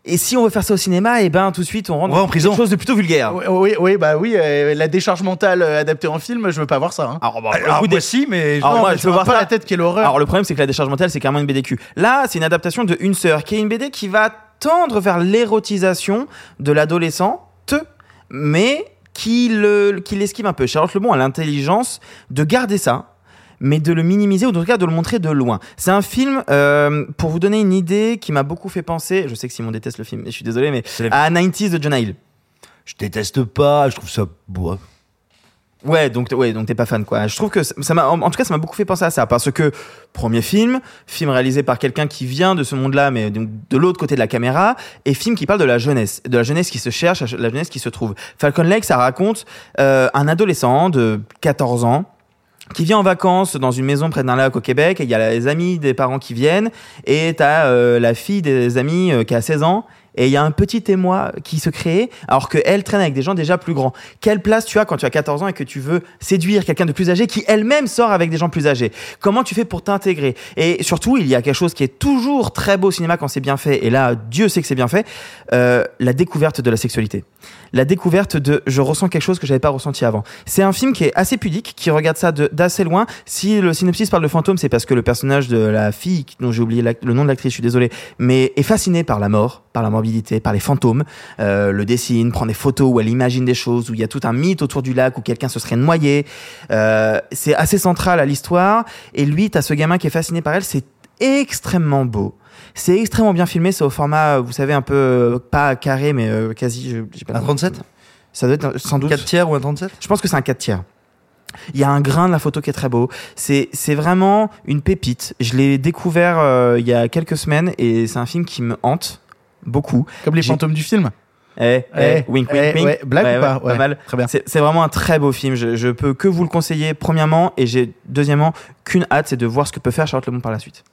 Et si on veut faire ça au cinéma, et ben tout de suite on rentre va en dans prison. quelque chose de plutôt vulgaire. Oui, oui, oui, bah oui, euh, la décharge mentale euh, adaptée en film, je veux pas voir ça. Hein. Alors, bah, Alors, moi si, mais Alors, Non, moi, mais je ça veux voir pas ça. la tête, quelle horreur. Alors le problème c'est que la décharge mentale c'est carrément une BDQ. Là c'est une adaptation de Une sœur qui est une BD qui va tendre vers l'érotisation de l'adolescente mais qui le qui l'esquive un peu. Charlotte Lebon a l'intelligence de garder ça mais de le minimiser ou en tout cas de le montrer de loin. C'est un film, euh, pour vous donner une idée, qui m'a beaucoup fait penser, je sais que Simon déteste le film, je suis désolé, mais à 90s de John Hill. je déteste pas, je trouve ça bois. Ouais, donc ouais, donc t'es pas fan quoi. Je trouve que ça m'a, en en tout cas, ça m'a beaucoup fait penser à ça parce que premier film, film réalisé par quelqu'un qui vient de ce monde-là, mais donc de l'autre côté de la caméra, et film qui parle de la jeunesse, de la jeunesse qui se cherche, la jeunesse qui se trouve. Falcon Lake, ça raconte euh, un adolescent de 14 ans qui vient en vacances dans une maison près d'un lac au Québec et il y a les amis des parents qui viennent et t'as euh, la fille des amis euh, qui a 16 ans et il y a un petit émoi qui se crée alors que elle traîne avec des gens déjà plus grands. Quelle place tu as quand tu as 14 ans et que tu veux séduire quelqu'un de plus âgé qui elle-même sort avec des gens plus âgés? Comment tu fais pour t'intégrer? Et surtout, il y a quelque chose qui est toujours très beau au cinéma quand c'est bien fait et là, Dieu sait que c'est bien fait, euh, la découverte de la sexualité. La découverte de je ressens quelque chose que j'avais pas ressenti avant. C'est un film qui est assez pudique, qui regarde ça d'assez loin. Si le synopsis parle de fantôme, c'est parce que le personnage de la fille, dont j'ai oublié le nom de l'actrice, je suis désolé, mais est fasciné par la mort, par la morbidité morbidité, par les fantômes, euh, le dessine, prend des photos où elle imagine des choses, où il y a tout un mythe autour du lac où quelqu'un se serait noyé. Euh, c'est assez central à l'histoire. Et lui, t'as ce gamin qui est fasciné par elle. C'est extrêmement beau. C'est extrêmement bien filmé. C'est au format, vous savez, un peu euh, pas carré, mais euh, quasi. je- j'ai pas Un nom. 37 Ça doit être un- sans doute. 4 tiers ou un 37 Je pense que c'est un 4 tiers. Il y a un grain de la photo qui est très beau. C'est c'est vraiment une pépite. Je l'ai découvert euh, il y a quelques semaines et c'est un film qui me hante beaucoup. Comme les J'ai- fantômes du film. Eh, eh, Eh, wink, eh, wink, wink. ouais, blague ou pas Ouais, mal. très bien. C'est c'est vraiment un très beau film. Je, je peux que vous le conseiller, premièrement, et j'ai deuxièmement qu'une hâte, c'est de voir ce que peut faire Charlotte Le Bon par la suite.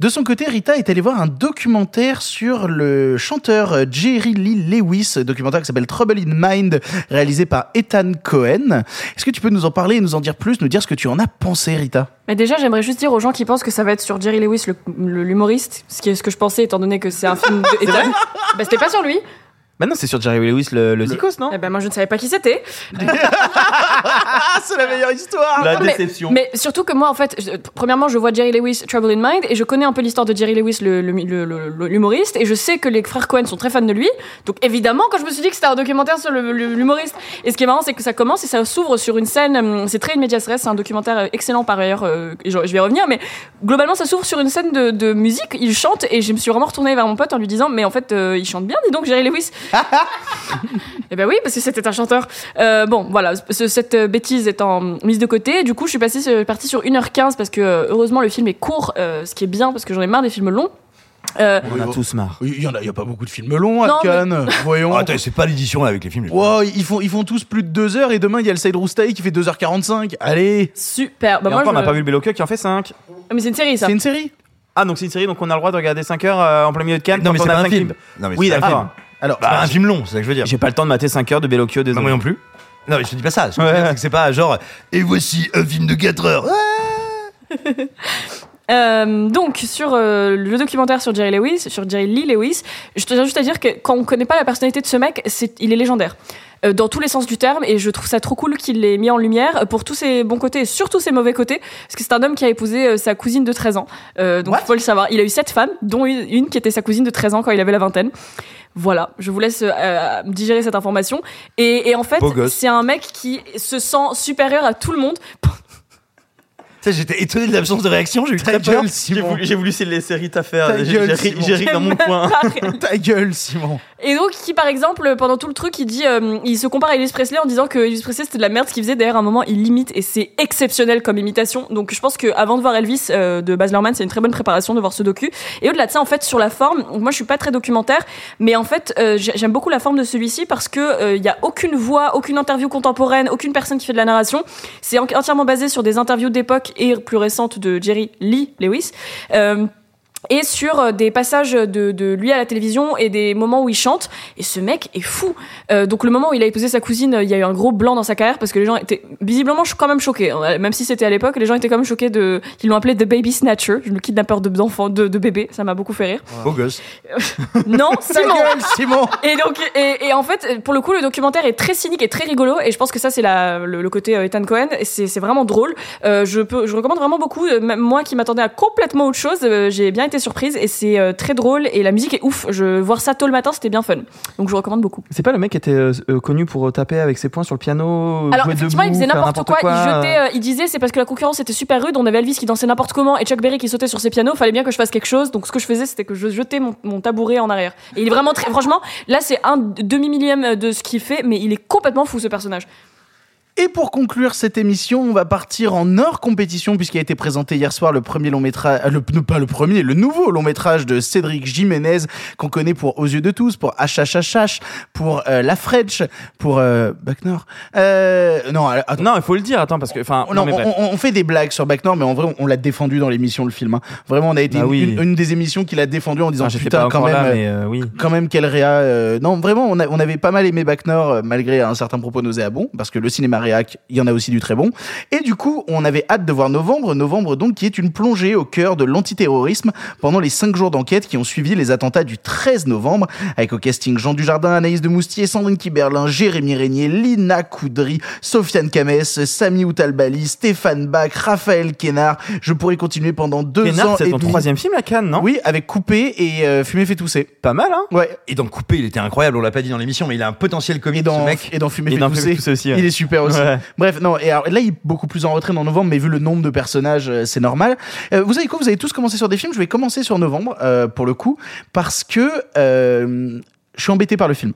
De son côté, Rita est allée voir un documentaire sur le chanteur euh, Jerry Lee Lewis, documentaire qui s'appelle Trouble in Mind, réalisé par Ethan Cohen. Est-ce que tu peux nous en parler et nous en dire plus, nous dire ce que tu en as pensé, Rita? Mais déjà, j'aimerais juste dire aux gens qui pensent que ça va être sur Jerry Lewis, le- le- l'humoriste, ce qui est ce que je pensais, étant donné que c'est un film de *laughs* Ethan. bah, c'était pas sur lui. Bah non, c'est sur Jerry Lewis, le, le Zikos, non Eh ben, moi, je ne savais pas qui c'était. *laughs* C'est la meilleure histoire La mais- déception. Mais, surtout que moi, en fait, je- premièrement, je vois Jerry Lewis, Trouble in Mind, et je connais un peu l'histoire de Jerry Lewis, le- le- le- le- l'humoriste, et je sais que les frères Cohen sont très fans de lui. Donc, évidemment, quand je me suis dit que c'était un documentaire sur l'humoriste, et ce qui est marrant, c'est que ça commence et ça s'ouvre sur une scène, hum, c'est très res, c'est un documentaire euh, excellent par ailleurs, euh, je, je vais y revenir, mais globalement, ça s'ouvre sur une scène de, de musique, il chante, et je me suis vraiment retournée vers mon pote en lui disant, mais en fait, euh, il chante bien, dis donc, Jerry Lewis. *laughs* Eh ben oui, parce que c'était un chanteur. Euh, bon, voilà, ce- cette euh, bêtise étant mise de côté, du coup, je suis passée, sur- partie sur 1h15 parce que euh, heureusement le film est court, euh, ce qui est bien parce que j'en ai marre des films longs. Euh, On a tous marre. Il y en a, il y a pas beaucoup de films longs à Non, mais- Cannes. *laughs* Voyons. Oh, attends, c'est pas l'édition avec les films. Wow, ils font, ils font tous plus de 2 heures et demain il y a le Side Roustay qui fait 2h45. Allez super. Bah, Et moi, encore, on je- n'a pas vu le Belloque qui en fait 5. Mais c'est une série, ça. C'est une série Ah, donc c'est une série, donc on a le droit de regarder 5 heures euh, en plein milieu de Cannes. Non, mais quand c'est on a cinq film. films. Non, mais Oui, c'est pas un d'accord. film. Alors, Bah, un film long, c'est ça que je veux dire. J'ai pas le temps de mater 5 heures de Bellocchio, Non, désolé. moi non plus. Non, mais je te dis pas ça. Je Ouais. que c'est pas genre. Et voici un film de 4 heures. *laughs* Euh, donc sur euh, le documentaire sur Jerry Lewis, sur Jerry Lee Lewis, je tiens juste à dire que quand on connaît pas la personnalité de ce mec, c'est il est légendaire. Euh, dans tous les sens du terme et je trouve ça trop cool qu'il l'ait mis en lumière pour tous ses bons côtés et surtout ses mauvais côtés parce que c'est un homme qui a épousé euh, sa cousine de 13 ans. Euh, donc il faut le savoir. Il a eu sept femmes dont une, qui était sa cousine de 13 ans quand il avait la vingtaine. Voilà, je vous laisse euh, digérer cette information. Et, et en fait, c'est un mec qui se sent supérieur à tout le monde. J'étais étonné de l'absence de réaction, j'ai eu Ta très peur. gueule, J'ai Simon. voulu, j'ai voulu laisser Rita faire. Ta J'ai ri- dans mon coin. *laughs* Ta gueule, Simon. Et donc, qui par exemple, pendant tout le truc, il dit, euh, il se compare à Elvis Presley en disant que Elvis Presley c'était de la merde ce qu'il faisait. D'ailleurs, à un moment, il limite et c'est exceptionnel comme imitation. Donc, je pense que avant de voir Elvis euh, de Baz Luhrmann, c'est une très bonne préparation de voir ce docu. Et au-delà de ça, en fait, sur la forme, moi, je suis pas très documentaire, mais en fait, euh, j'ai- j'aime beaucoup la forme de celui-ci parce que euh, il y a aucune voix, aucune interview contemporaine, aucune personne qui fait de la narration. C'est en- entièrement basé sur des interviews d'époque et plus récentes de Jerry Lee Lewis. Euh, et sur euh, des passages de, de lui à la télévision et des moments où il chante. Et ce mec est fou. Euh, donc le moment où il a épousé sa cousine, euh, il y a eu un gros blanc dans sa carrière parce que les gens étaient visiblement quand même choqués. hein. Même si c'était à l'époque, les gens étaient quand même choqués de. Ils l'ont appelé The Baby Snatcher, le kidnappeur de- d'enfants, de, de bébés. Ça m'a beaucoup fait rire. Beau gosse. Non, *laughs* Simon. gueule, Simon. Et donc, et, et en fait, pour le coup, le documentaire est très cynique et très rigolo. Et je pense que ça, c'est la, le, le côté euh, Ethan Cohen. C'est, c'est vraiment drôle. Euh, je peux, je recommande vraiment beaucoup. Euh, Même moi, qui m'attendais à complètement autre chose, euh, j'ai bien été surprise. Et c'est euh, très drôle. Et la musique est ouf. Je voir ça tôt le matin, c'était bien fun. Donc, je vous recommande beaucoup. C'est pas le mec qui était euh, euh, connu pour taper avec ses poings sur le piano Alors jouer effectivement, il faisait n'importe quoi. Il jetait, il disait c'est parce que la concurrence était super rude. On avait Elvis qui dansait n'importe comment et Chuck Berry qui sautait sur ses pianos. Fallait bien que je fasse quelque chose. Donc ce que je faisais, c'était que je jetais mon, mon tabouret en arrière. Et il est vraiment très, franchement, là c'est un demi millième de ce qu'il fait, mais il est complètement fou ce personnage. Et pour conclure cette émission, on va partir en hors compétition puisqu'il a été présenté hier soir le premier long métrage, le, non, pas le premier, le nouveau long métrage de Cédric Jiménez qu'on connaît pour Aux yeux de tous, pour HHHH, pour euh, La French, pour euh, Bac Nord. Euh, non, attends. Non, il faut le dire, attends, parce que. Enfin, non, mais on, on- on fait des blagues sur Bac Nord, mais en vrai, on, on l'a défendu dans l'émission le film. hein. Vraiment, on a été Ah une, oui. une- une des émissions qu'il a défendu en disant j'étais putain quand même. là, euh, mais euh, oui. quand même quel réa euh, non vraiment on, a- on avait pas mal aimé Bac Nord euh, malgré un certain propos nauséabond parce que le cinéma réac, il y en a aussi du très bon. Et du coup, on avait hâte de voir Novembre. Novembre, donc, qui est une plongée au cœur de l'antiterrorisme pendant les cinq jours d'enquête qui ont suivi les attentats du 13 novembre, avec au casting Jean Dujardin, Anaïs de Moustier, Sandrine Kiberlin, Jérémy Régnier, Lina Coudry, Sofiane Kamès, Sami Outalbali, Stéphane Bach, Raphaël Kénard. Je pourrais continuer pendant deux Kénard, ans c'est ton demi. troisième film à Cannes, non? Oui, avec Coupé et euh, Fumé fait tousser. Pas mal, hein? Ouais. Et dans Coupé, il était incroyable, on l'a pas dit dans l'émission, mais il a un potentiel comique, Et dans, ce mec. et dans Fumer Et fait dans tousser. Fumer fait tousser aussi, ouais. Il est super aussi. *laughs* Bref, non, et alors là, il est beaucoup plus en retrait dans novembre, mais vu le nombre de personnages, euh, c'est normal. Euh, vous savez quoi Vous avez tous commencé sur des films. Je vais commencer sur novembre, euh, pour le coup, parce que je suis embêté par le film.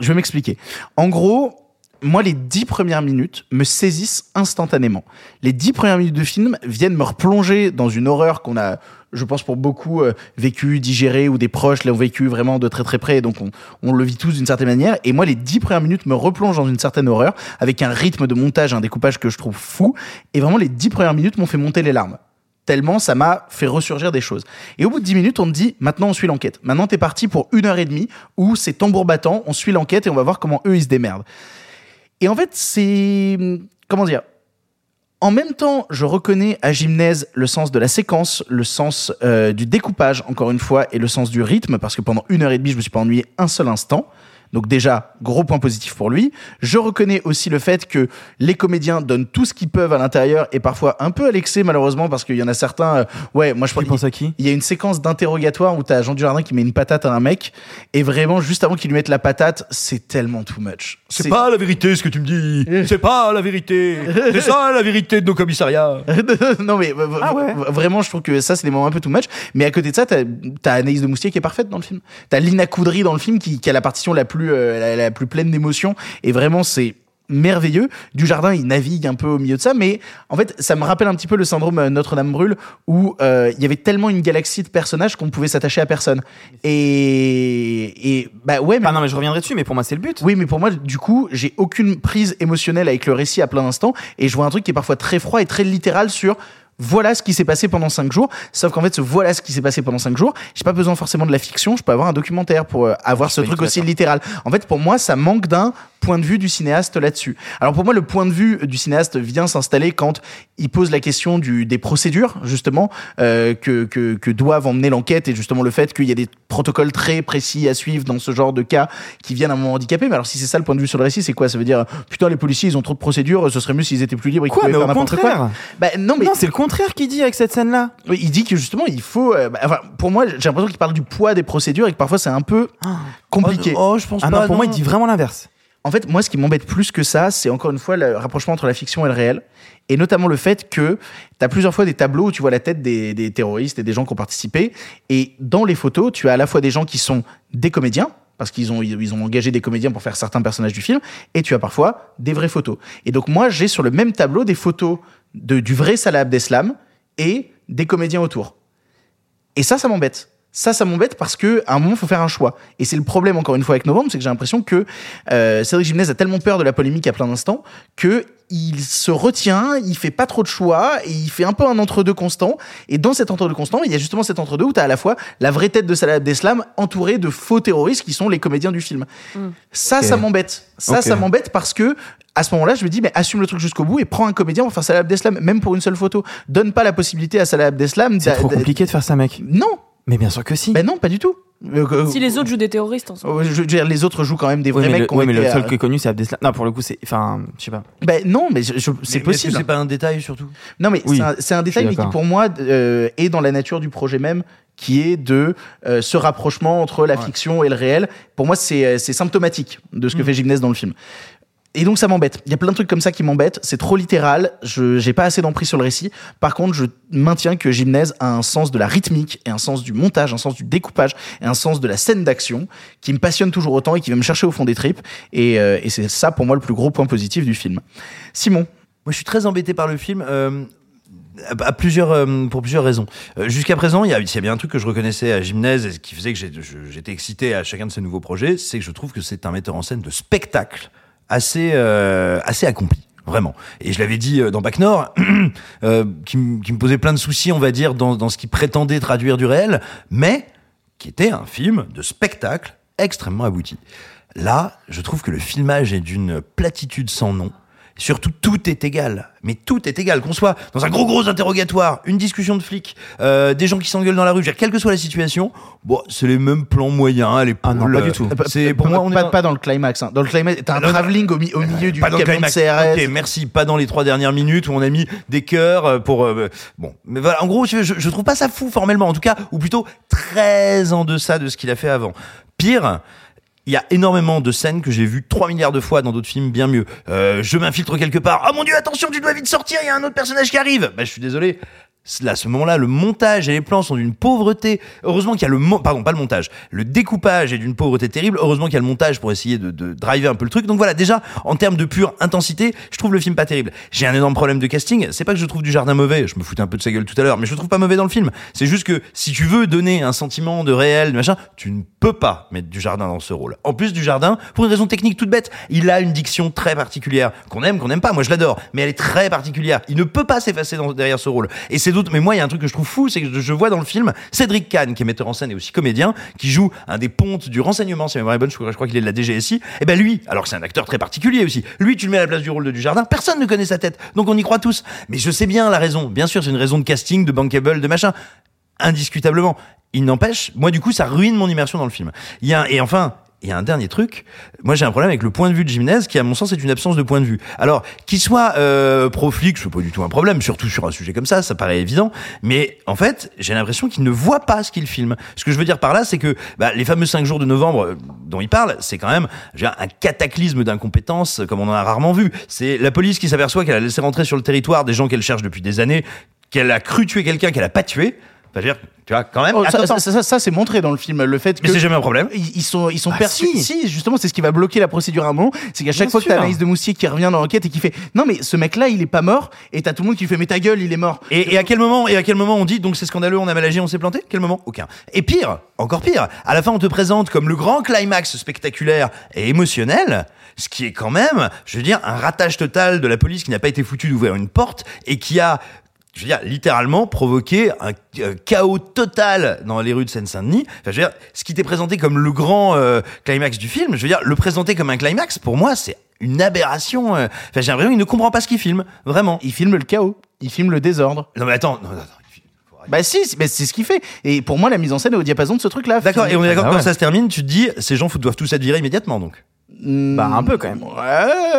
Je vais m'expliquer. En gros, moi, les dix premières minutes me saisissent instantanément. Les dix premières minutes de film viennent me replonger dans une horreur qu'on a, je pense pour beaucoup, euh, vécu, digéré, ou des proches l'ont vécu vraiment de très très près, donc on, on le vit tous d'une certaine manière. Et moi, les dix premières minutes me replongent dans une certaine horreur, avec un rythme de montage, un découpage que je trouve fou. Et vraiment, les dix premières minutes m'ont fait monter les larmes tellement ça m'a fait ressurgir des choses. Et au bout de 10 minutes, on te dit, maintenant on suit l'enquête. Maintenant t'es parti pour une heure et demie où c'est tambour battant, on suit l'enquête et on va voir comment eux ils se démerdent. Et en fait, c'est... Comment dire en même temps, je reconnais à Gymnase le sens de la séquence, le sens euh, du découpage, encore une fois, et le sens du rythme, parce que pendant une heure et demie, je me suis pas ennuyé un seul instant. Donc déjà, gros point positif pour lui. Je reconnais aussi le fait que les comédiens donnent tout ce qu'ils peuvent à l'intérieur et parfois un peu à l'excès malheureusement parce qu'il y en a certains. euh, ouais, moi je Tu penses à qui? Il y a une séquence d'interrogatoire où t'as Jean Dujardin qui met une patate à un mec et vraiment juste avant qu'il lui mette la patate, c'est tellement too much. C'est pas la vérité ce que tu me dis. *laughs* C'est pas la vérité. C'est ça la vérité de nos commissariats. *laughs* non mais Ah ouais. vraiment je trouve que ça c'est des moments un peu too much mais à côté de ça t'as as Anaïs de Moustier qui est parfaite dans le film t'as Lina Coudry dans le film qui, qui a la partition la plus euh, la, la plus pleine d'émotions. Et vraiment c'est merveilleux. Du jardin il navigue un peu au milieu de ça. Mais en fait ça me rappelle un petit peu le syndrome euh, Notre-Dame brûle où euh, il y avait tellement une galaxie de personnages qu'on pouvait s'attacher à personne. Et et bah ouais mais Ah non, mais je reviendrai dessus, mais pour moi, c'est le but. oui, mais pour moi, du coup, j'ai aucune prise émotionnelle avec le récit à plein d'instants, et je vois un truc qui est parfois très froid et très littéral sur voilà ce qui s'est passé pendant cinq jours. Sauf qu'en fait, ce voilà ce qui s'est passé pendant cinq jours, j'ai pas besoin forcément de la fiction, je peux avoir un documentaire pour euh, avoir ce pas du truc aussi littéral. En fait, pour moi, ça manque d'un point de vue du cinéaste là-dessus. Alors pour moi, le point de vue du cinéaste vient s'installer quand il pose la question du, des procédures, justement, euh, que, que, que doivent emmener l'enquête, et justement le fait qu'il y a des protocoles très précis à suivre dans ce genre de cas qui viennent à un moment handicapé. Mais alors si c'est ça le point de vue sur le récit, c'est quoi? Ça veut dire, putain, les policiers, ils ont trop de procédures, ce serait mieux s'ils étaient plus libres, ils Quoi, mais au contraire. quoi. Bah, non, mais Non, c'est le contraire qu'il dit avec cette scène-là. oui, il dit que justement, il faut. euh, bah, enfin, pour moi, j'ai l'impression qu'il parle du poids des procédures et que parfois c'est un peu compliqué. Oh, je pense Ah pas. non, pour moi, il dit vraiment l'inverse. En fait, moi, ce qui m'embête plus que ça, c'est encore une fois le rapprochement entre la fiction et le réel. Et notamment le fait que tu as plusieurs fois des tableaux où tu vois la tête des, des terroristes et des gens qui ont participé. Et dans les photos, tu as à la fois des gens qui sont des comédiens, parce qu'ils ont, ils ont engagé des comédiens pour faire certains personnages du film, et tu as parfois des vraies photos. Et donc moi, j'ai sur le même tableau des photos de, du vrai Salah Abdeslam et des comédiens autour. Et ça, ça m'embête. Ça, ça m'embête parce que à un moment, faut faire un choix. Et c'est le problème encore une fois avec Novembre, c'est que j'ai l'impression que euh, Cédric Jimenez a tellement peur de la polémique à plein d'instants que il se retient, il fait pas trop de choix et il fait un peu un entre-deux constant. Et dans cet entre-deux constant, il y a justement cet entre-deux où tu as à la fois la vraie tête de Salah Abdeslam entourée de faux terroristes qui sont les comédiens du film. Ça, Ok. ça m'embête. Ça, ça m'embête parce que à ce moment-là, je me dis, mais assume le truc jusqu'au bout et prends un comédien pour faire Salah Abdeslam, même pour une seule photo. Donne pas la possibilité à Salah Abdeslam C'est trop compliqué de faire ça, mec. Non, Mais bien sûr que si. ben non, pas du tout. Euh, euh, Si les autres jouent des terroristes ensemble. euh, je veux dire, les autres jouent quand même des vrais mais, mecs le, qui ont ouais, mais été, le seul euh, qui est connu, c'est Abdeslam. Non, pour le coup, c'est. Enfin, je sais pas. Ben non, mais je- je- c'est Mais- mais est-ce que possible. C'est pas un détail surtout. Non, mais Oui, c'est un, c'est un je détail, mais qui d'accord. pour moi euh, est dans la nature du projet même, qui est de euh, ce rapprochement entre la fiction et le réel. Pour moi, c'est euh, c'est symptomatique de ce que Mm. fait Gymnase dans le film. Et donc ça m'embête. Il y a plein de trucs comme ça qui m'embêtent. C'est trop littéral. Je j'ai pas assez d'emprise sur le récit. Par contre, je maintiens que Gymnase a un sens de la rythmique et un sens du montage, un sens du découpage et un sens de la scène d'action qui me passionne toujours autant et qui va me chercher au fond des tripes. Et, euh, et c'est ça pour moi le plus gros point positif du film. Simon. Moi, je suis très embêté par le film. euh, à plusieurs, euh, pour plusieurs raisons. Euh, Jusqu'à présent, il y, a, y a bien un truc que je reconnaissais à Gymnase et qui faisait que j'étais excité à chacun de ces nouveaux projets, c'est que je trouve que c'est un metteur en scène de spectacle assez, euh, assez accompli. Vraiment. Et je l'avais dit euh, dans Bac Nord, *clears throat* euh, qui, me posait plein de soucis, on va dire, dans, dans ce qu'il prétendait traduire du réel, mais qui était un film de spectacle extrêmement abouti. Là, je trouve que le filmage est d'une platitude sans nom. Surtout, tout est égal. Mais tout est égal. Qu'on soit dans un gros gros interrogatoire, une discussion de flics, euh, des gens qui s'engueulent dans la rue, je veux dire, quelle que soit la situation, bon, c'est les mêmes plans moyens l'épaule. Ah non, pas du tout. C'est pour moi, on est pas, dans- pas dans le climax. hein. Dans le climax, t'as un travelling au, mi- au milieu du pas dans le climax. CRS. Ok, merci. Pas dans les trois dernières minutes où on a mis des cœurs euh, pour. euh, bon, mais voilà. En gros, je, je, je trouve pas ça fou formellement, en tout cas, ou plutôt très en deçà de ce qu'il a fait avant. Pire. Il y a énormément de scènes que j'ai vues 3 milliards de fois dans d'autres films bien mieux. Euh, je m'infiltre quelque part. Oh mon dieu, attention, tu dois vite sortir, il y a un autre personnage qui arrive. Bah, je suis désolé. À ce moment-là, le montage et les plans sont d'une pauvreté. Heureusement qu'il y a le pardon, pas le montage. Le découpage est d'une pauvreté terrible. Heureusement qu'il y a le montage pour essayer de, de driver un peu le truc. Donc voilà, déjà, en termes de pure intensité, je trouve le film pas terrible. J'ai un énorme problème de casting. C'est pas que je trouve du jardin mauvais. Je me foutais un peu de sa gueule tout à l'heure, mais je le trouve pas mauvais dans le film. C'est juste que si tu veux donner un sentiment de réel, de machin, tu ne peux pas mettre du jardin dans ce rôle. En plus du jardin, pour une raison technique toute bête, il a une diction très particulière qu'on aime, qu'on n'aime pas. Moi, je l'adore, mais elle est très particulière. Il ne peut pas s'effacer derrière ce rôle. Et c'est Mais moi, il y a un truc que je trouve fou, c'est que je- vois dans le film Cédric Kahn, qui est metteur en scène et aussi comédien, qui joue un des pontes du renseignement, si ma mémoire est bonne, je crois, qu'il est de la DGSI. Et ben lui, alors c'est un acteur très particulier aussi, lui, tu le mets à la place du rôle de Dujardin, personne ne connaît sa tête, donc on y croit tous. Mais je sais bien la raison. Bien sûr, c'est une raison de casting, de bankable, de machin indiscutablement. Il n'empêche, moi du coup, ça ruine mon immersion dans le film. Il y a et enfin, a un dernier truc. Moi, j'ai un problème avec le point de vue de Jiménez, qui, à mon sens, est une absence de point de vue. Alors, qu'il soit euh, pro-flic, c'est pas du tout un problème, surtout sur un sujet comme ça, ça paraît évident. Mais en fait, j'ai l'impression qu'il ne voit pas ce qu'il filme. Ce que je veux dire par là, c'est que bah, les fameux cinq jours de novembre euh, dont il parle, c'est quand même un cataclysme d'incompétence, comme on en a rarement vu. C'est la police qui s'aperçoit qu'elle a laissé rentrer sur le territoire des gens qu'elle cherche depuis des années, qu'elle a cru tuer quelqu'un qu'elle a pas tué. Enfin, je veux dire, tu vois, quand même. Oh, ça, attends, ça, ça, ça, c'est montré dans le film, le fait que. Mais c'est jamais un problème. Ils, ils sont, ils sont Ah, persuadés. si. Si. justement, c'est ce qui va bloquer la procédure à un moment. C'est qu'à chaque Bien fois que t'as sûr. Anaïs de Moussier qui revient dans l'enquête et qui fait Non, mais ce mec-là, il est pas mort. Et t'as tout le monde qui fait Mais ta gueule, il est mort. Et, et à quel moment et à quel moment on dit donc c'est scandaleux, on a mal agi, on s'est planté? Quel moment? Aucun. Et pire, encore pire, à la fin on te présente comme le grand climax spectaculaire et émotionnel, ce qui est quand même, je veux dire, un ratage total de la police qui n'a pas été foutu d'ouvrir une porte et qui a je veux dire, littéralement provoqué un, euh, chaos total dans les rues de Seine-Saint-Denis. Enfin, je veux dire, ce qui t'est présenté comme le grand euh, climax du film, je veux dire, le présenter comme un climax, pour moi, c'est une aberration. euh. Enfin, j'ai l'impression qu'il ne comprend pas ce qu'il filme, vraiment. Il filme le chaos. Il filme le désordre. Non mais attends, non, non, non. Bah si, c'est- bah, c'est ce qu'il fait. Et pour moi, la mise en scène est au diapason de ce truc-là. D'accord, et on est d'accord Ah que quand ouais. ça se termine, tu te dis, ces gens doivent tous être virés immédiatement, donc. Bah, un peu quand même. Ouais.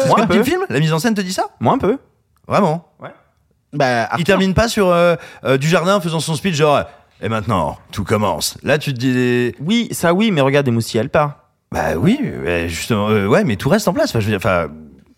C'est Moi, ce un que tu peu. film La mise en scène te dit ça? Moi, un peu. Vraiment? Bah, Il termine pas sur euh, euh, du jardin faisant son speech genre, et maintenant, tout commence. Là, tu te dis, Oui, ça oui, mais regarde, moustilles, elle part. bah oui, justement, euh, ouais, mais tout reste en place. Enfin, je veux dire, enfin,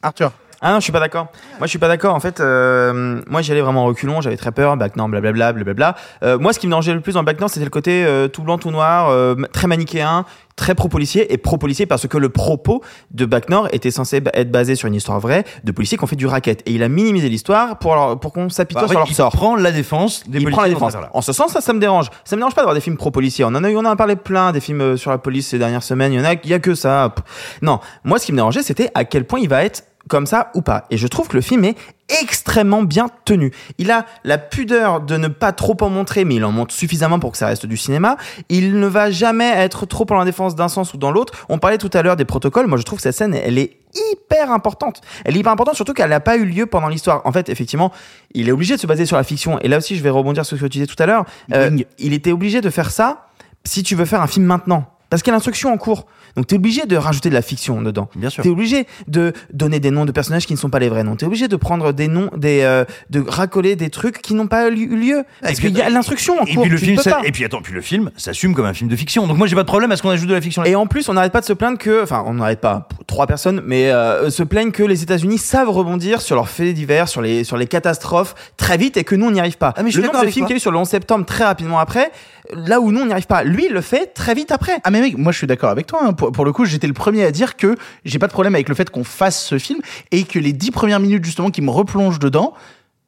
Arthur. Ah non, je suis pas d'accord. Moi, je suis pas d'accord. En fait, euh, moi, j'y allais vraiment en reculons. J'avais très peur. Bac Nord, blablabla, blablabla. Euh, moi, ce qui me dérangeait le plus dans le Bac Nord, c'était le côté euh, tout blanc, tout noir, euh, très manichéen, très pro-policier et pro-policier parce que le propos de Bac Nord était censé être basé sur une histoire vraie de policiers qui ont fait du racket. Et il a minimisé l'histoire pour leur- pour qu'on s'apitoie bah, sur leur il sort. prend la défense des il prend la défense. En ce sens, ça, ça me dérange. Ça me dérange pas d'avoir des films pro-policiers. On en a eu, on en a parlé plein des films euh, sur la police ces dernières semaines. Il y en a, il y a que ça. Non, moi, ce qui me dérangeait, c'était à quel point il va être comme ça ou pas. Et je trouve que le film est extrêmement bien tenu. Il a la pudeur de ne pas trop en montrer, mais il en montre suffisamment pour que ça reste du cinéma. Il ne va jamais être trop en la défense d'un sens ou dans l'autre. On parlait tout à l'heure des protocoles. Moi, je trouve que cette scène, elle est hyper importante. Elle est hyper importante, surtout qu'elle n'a pas eu lieu pendant l'histoire. En fait, effectivement, il est obligé de se baser sur la fiction. Et là aussi, je vais rebondir sur ce que tu disais tout à l'heure. Euh, il était obligé de faire ça si tu veux faire un film maintenant. Parce qu'il y a l'instruction en cours. Donc t'es obligé de rajouter de la fiction dedans. Bien sûr. T'es obligé de donner des noms de personnages qui ne sont pas les vrais noms. T'es obligé de prendre des noms, des, euh, de racoler des trucs qui n'ont pas eu lieu. Parce qu'il y a l'instruction en Et cours. puis le film, ça- et puis attends, puis le film s'assume comme un film de fiction. Donc moi, j'ai pas de problème à ce qu'on ajoute de la fiction. Et en plus, on n'arrête pas de se plaindre que, enfin, on n'arrête pas, trois personnes, mais euh, se plaignent que les États-Unis savent rebondir sur leurs faits divers, sur les sur les catastrophes très vite et que nous on n'y arrive pas. Ah, mais je le nombre de films qu'il y a eu sur le 11 septembre très rapidement après, là où nous on n'y arrive pas, lui il le fait très vite après. Ah mais moi je suis d'accord avec toi. hein. Pour, pour le coup, j'étais le premier à dire que j'ai pas de problème avec le fait qu'on fasse ce film et que les dix premières minutes justement qui me replongent dedans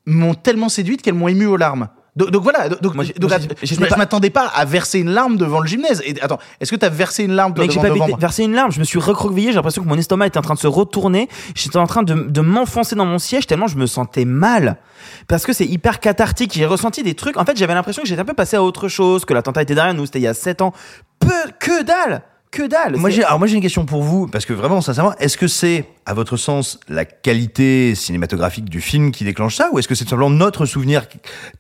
m'ont tellement séduite qu'elles m'ont ému aux larmes. Donc, donc voilà, donc, Moi, donc, je pas- m'attendais pas à verser une larme devant le gymnase. Et attends, est-ce que t'as versé une larme Mec, j'ai devant pas versé une larme, je me suis recroquevillé, j'ai l'impression que mon estomac était en train de se retourner, j'étais en train de, de m'enfoncer dans mon siège tellement je me sentais mal. Parce que c'est hyper cathartique, j'ai ressenti des trucs, en fait j'avais l'impression que j'étais un peu passé à autre chose, que l'attentat était derrière nous, c'était il y a 7 ans. Peu, que dalle que dalle. Moi, j'ai, alors moi j'ai une question pour vous, parce que vraiment, sincèrement, est-ce que c'est, à votre sens, la qualité cinématographique du film qui déclenche ça, ou est-ce que c'est tout simplement notre souvenir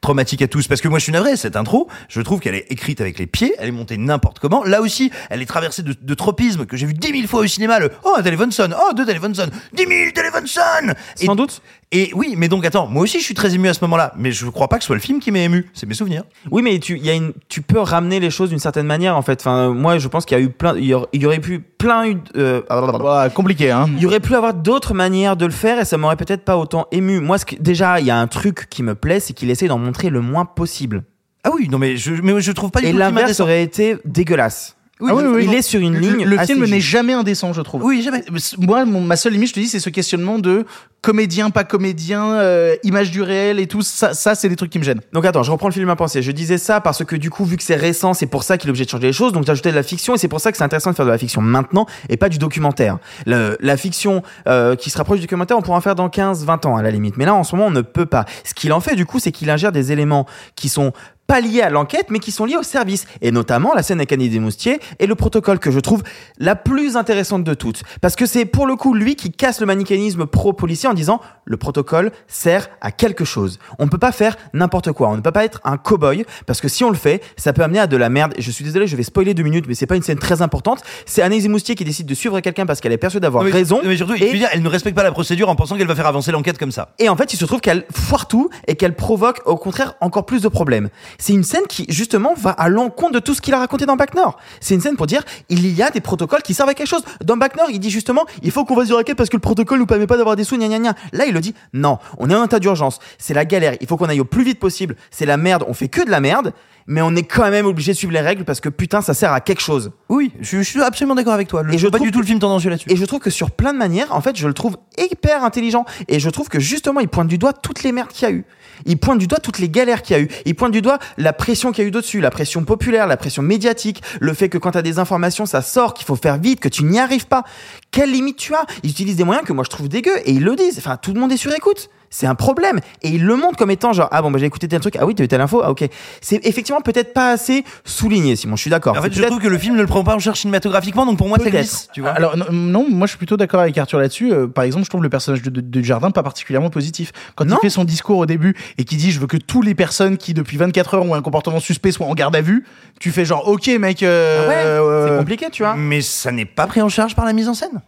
traumatique à tous? Parce que moi, je suis navré, cette intro, je trouve qu'elle est écrite avec les pieds, elle est montée n'importe comment. Là aussi, elle est traversée de, de tropismes que j'ai vu dix mille fois au cinéma. Le oh, Dale Evanson, oh, de Dale Evanson, dix mille Dale Evanson Sans doute. Et oui, mais donc attends, moi aussi, je suis très ému à ce moment-là, mais je crois pas que ce soit le film qui m'ait ému, c'est mes souvenirs. Oui, mais tu, il y a une, tu peux ramener les choses d'une certaine manière, en fait. Enfin, moi, je pense qu'il y a eu plein, il y aurait, il y aurait pu plein eu, euh, Bah, compliqué, hein. il y aurait pu avoir d'autres manières de le faire et ça m'aurait peut-être pas autant ému. Moi, ce que, déjà, il y a un truc qui me plaît, c'est qu'il essaie d'en montrer le moins possible. Ah oui, non mais je, mais je trouve pas du Et tout le film l'inverse aurait été dégueulasse. Ah oui, oui, il oui. est sur une Le- ligne. Le, film n'est jamais indécent, je trouve. Oui, jamais. Moi, mon- ma seule limite, je te dis, c'est ce questionnement de comédien, pas comédien, euh, image du réel et tout. Ça, ça c'est des trucs qui me gênent. Donc attends, je reprends le film à penser. Je disais ça parce que du coup, vu que c'est récent, c'est pour ça qu'il est obligé de changer les choses. Donc ajouté de la fiction et c'est pour ça que c'est intéressant de faire de la fiction maintenant et pas du documentaire. Le- la fiction euh, qui se rapproche du documentaire, on pourra en faire dans 15-20 ans à la limite. Mais là, en ce moment, on ne peut pas. Ce qu'il en fait, du coup, c'est qu'il ingère des éléments qui sont pas liés à l'enquête, mais qui sont liés au service. Et notamment la scène avec Annie Desmoustiers et le protocole que je trouve la plus intéressante de toutes. Parce que c'est pour le coup lui qui casse le manichéisme pro-policier en disant le protocole sert à quelque chose. On ne peut pas faire n'importe quoi. On ne peut pas être un cow-boy parce que si on le fait, ça peut amener à de la merde. Et je suis désolé, je vais spoiler deux minutes, mais c'est pas une scène très importante. C'est Annie Desmoustiers qui décide de suivre quelqu'un parce qu'elle est persuadée d'avoir mais- raison. Mais surtout, veux dire, elle ne respecte pas la procédure en pensant qu'elle va faire avancer l'enquête comme ça. Et en fait, il se trouve qu'elle foire tout et qu'elle provoque au contraire encore plus de problèmes. C'est une scène qui justement va à l'encontre de tout ce qu'il a raconté dans Back North. C'est une scène pour dire il y a des protocoles qui servent à quelque chose. Dans Back North, il dit justement il faut qu'on fasse du racket parce que le protocole nous permet pas d'avoir des sous gna gna gna. Là, il le dit non, on est en état d'urgence, c'est la galère, il faut qu'on aille au plus vite possible. C'est la merde, on fait que de la merde, mais on est quand même obligé de suivre les règles parce que putain, ça sert à quelque chose. Oui, je, je suis absolument d'accord avec toi. Le- Et je pas du tout le film tendancieux là-dessus. Et je trouve que sur plein de manières, en fait, je le trouve hyper intelligent. Et je trouve que justement, il pointe du doigt toutes les merdes qu'il y a eu. Il pointe du doigt toutes les galères qu'il y a eu. Il pointe du doigt la pression qu'il y a eu dessus, la pression populaire, la pression médiatique, le fait que quand tu as des informations, ça sort, qu'il faut faire vite, que tu n'y arrives pas. Quelle limite tu as? Ils utilisent des moyens que moi je trouve dégueux et ils le disent. Enfin, tout le monde est sur écoute. C'est un problème. Et ils le montrent comme étant genre, ah bon, bah, j'ai écouté tel truc, ah oui, t'as eu telle info, ah ok. C'est effectivement peut-être pas assez souligné, Simon, je suis d'accord. En fait, C'est je trouve que le film ne le prend pas en charge cinématographiquement, donc pour moi, ça Peut-être. glisse. Tu vois Alors non, non, moi je suis plutôt d'accord avec Arthur là-dessus. Euh, par exemple, je trouve le personnage de, de, de Jardin pas particulièrement positif. Quand Non. il fait son discours au début et qui dit je veux que toutes les personnes qui depuis 24 heures ont un comportement suspect soient en garde à vue, tu fais genre ok mec. euh, Ah ouais, euh, c'est compliqué, tu vois. Mais ça n'est pas pris en charge par la mise en scène.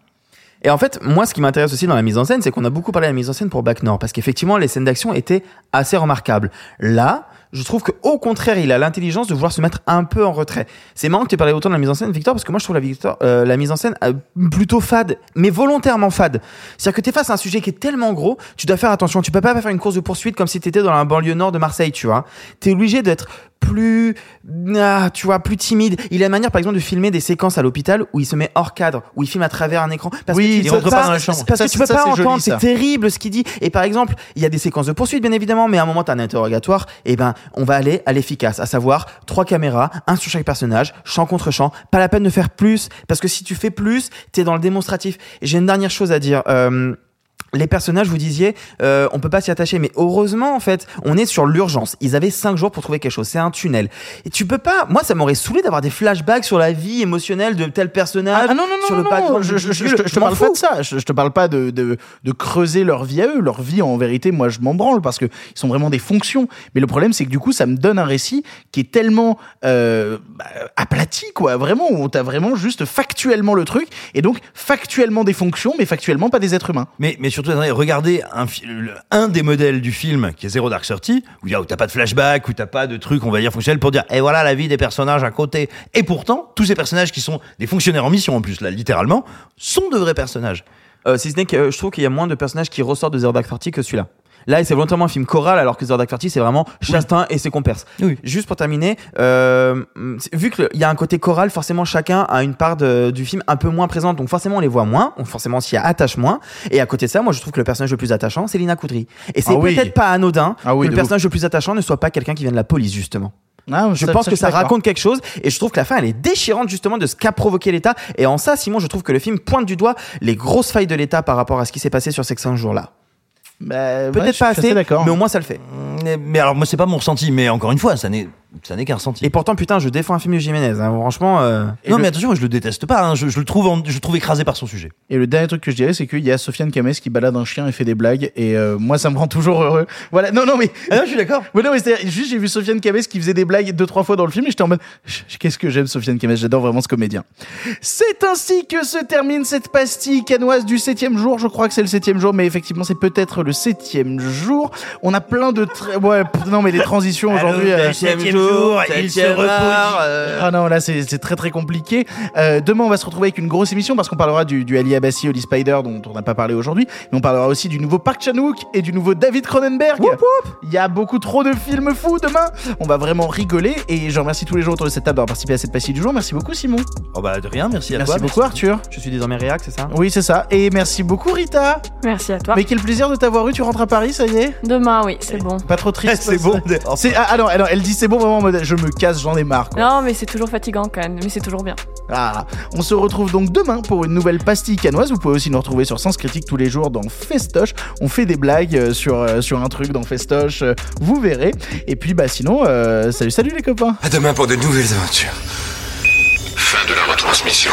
Et en fait, moi, ce qui m'intéresse aussi dans la mise en scène, c'est qu'on a beaucoup parlé de la mise en scène pour Back North, parce qu'effectivement, les scènes d'action étaient assez remarquables. Là, je trouve que au contraire, il a l'intelligence de vouloir se mettre un peu en retrait. C'est marrant que tu parlé autant de la mise en scène, Victor, parce que moi, je trouve la, Victor, euh, la mise en scène euh, plutôt fade, mais volontairement fade. C'est-à-dire que t'es face à un sujet qui est tellement gros, tu dois faire attention. Tu peux pas faire une course de poursuite comme si t'étais dans la banlieue nord de Marseille, tu vois. T'es obligé d'être plus, ah, tu vois, plus timide. Il a une manière, par exemple, de filmer des séquences à l'hôpital où il se met hors cadre, où il filme à travers un écran. Parce Oui, que tu il rentre pas dans la chambre. Parce Ça, que tu peux ça, pas entendre, c'est terrible ce qu'il dit. Et par exemple, il y a des séquences de poursuite, bien évidemment, mais à un moment, t'as un interrogatoire, et ben, on va aller à l'efficace, à savoir trois caméras, un sur chaque personnage, champ contre champ. Pas la peine de faire plus, parce que si tu fais plus, t'es dans le démonstratif. J'ai une dernière chose à dire. Euh, les personnages, vous disiez, euh, on peut pas s'y attacher, mais heureusement, en fait, on est sur l'urgence. Ils avaient cinq jours pour trouver quelque chose. C'est un tunnel. Et tu peux pas. Moi, ça m'aurait saoulé d'avoir des flashbacks sur la vie émotionnelle de tel personnage. Ah non, non, non, sur non, le non, je, je, je, te- je te m'en parle pas de ça. Je, je te parle pas de, de, de creuser leur vie à eux. Leur vie, en vérité, moi, je m'en branle parce que ils sont vraiment des fonctions. Mais le problème, c'est que du coup, ça me donne un récit qui est tellement euh, bah, aplati, quoi. Vraiment, où t'as vraiment juste factuellement le truc et donc factuellement des fonctions, mais factuellement pas des êtres humains. Mais, mais surtout, regardez un, des modèles du film qui est Zero Dark Thirty, où où t'as pas de flashback, où t'as pas de trucs, on va dire, fonctionnels pour dire, et voilà la vie des personnages à côté. Et pourtant, tous ces personnages qui sont des fonctionnaires en mission, en plus, là, littéralement, sont de vrais personnages. Euh, si ce n'est que euh, je trouve qu'il y a moins de personnages qui ressortent de Zero Dark Thirty que celui-là. Là, c'est volontairement un film choral, alors que Zero Dark c'est vraiment Chastain et ses compères. Oui. Juste pour terminer, euh, vu qu'il y a un côté choral, forcément chacun a une part de- du film un peu moins présente, donc forcément on les voit moins, on forcément s'y attache moins. Et à côté de ça, moi je trouve que le personnage le plus attachant, c'est Lina Koudry. Et c'est Ah oui. peut-être pas anodin Ah que le personnage le plus attachant ne soit pas quelqu'un qui vient de la police, justement. Ah, Je ça- pense ça, que ça raconte quelque chose et je trouve que la fin elle est déchirante justement de ce qu'a provoqué l'État et en ça Simon je trouve que le film pointe du doigt les grosses failles de l'État par rapport à ce qui s'est passé sur ces cinq jours là. Bah, Peut-être pas assez d'accord. mais au moins ça le fait. Mais, mais alors, moi, c'est pas mon ressenti, mais encore une fois, ça n'est ça n'est qu'un ressenti. Et pourtant, putain, je défends un film de Jiménez. hein. Franchement. euh, non, mais attention, je le déteste pas. hein. Je, je le trouve, en- je le trouve écrasé par son sujet. Et le dernier truc que je dirais, c'est qu'il y a Sofiane Kames qui balade un chien et fait des blagues. Et euh, moi, ça me rend toujours heureux. Voilà. Non, non, mais. Ah non, je suis d'accord. *laughs* Ouais, non, mais c'est juste, j'ai vu Sofiane Kames qui faisait des blagues deux, trois fois dans le film et j'étais en mode, qu'est-ce que j'aime Sofiane Kames? J'adore vraiment ce comédien. C'est ainsi que se termine cette pastille canoise du septième jour. Je crois que c'est le septième jour, mais effectivement, c'est peut-être le septième jour. On a plein de, tra- ouais, pff, non, mais les transitions aujourd'hui. euh, septième jour, il se repose. ah non, là c'est c'est très très compliqué. Euh, demain, on va se retrouver avec une grosse émission parce qu'on parlera du, du Ali Abassi, Oli Spider dont on n'a pas parlé aujourd'hui, mais on parlera aussi du nouveau Park Chan-wook et du nouveau David Cronenberg. Il y a beaucoup trop de films fous demain. On va vraiment rigoler et je remercie tous les gens autour de cette table d'avoir participé à cette pastille du jour. Merci beaucoup Simon. Oh bah de rien, merci à Merci toi. beaucoup Arthur. Je suis désormais réac, c'est ça? Oui, c'est ça. Et merci beaucoup Rita. Merci à toi. Mais quel plaisir de t'avoir eu. Tu rentres à Paris, ça y est Demain, oui, c'est bon. Pas trop triste. *laughs* C'est bon. C'est ah, non, non, elle dit c'est bon vraiment en mode je me casse, j'en ai marre. quoi. Non, mais c'est toujours fatigant quand même, mais c'est toujours bien. Ah, on se retrouve donc demain pour une nouvelle pastille canoise. Vous pouvez aussi nous retrouver sur Sens Critique tous les jours dans Festoche. On fait des blagues euh, sur, euh, sur un truc dans Festoche, euh, vous verrez. Et puis bah sinon, euh, salut salut les copains À demain pour de nouvelles aventures. Fin de la retransmission.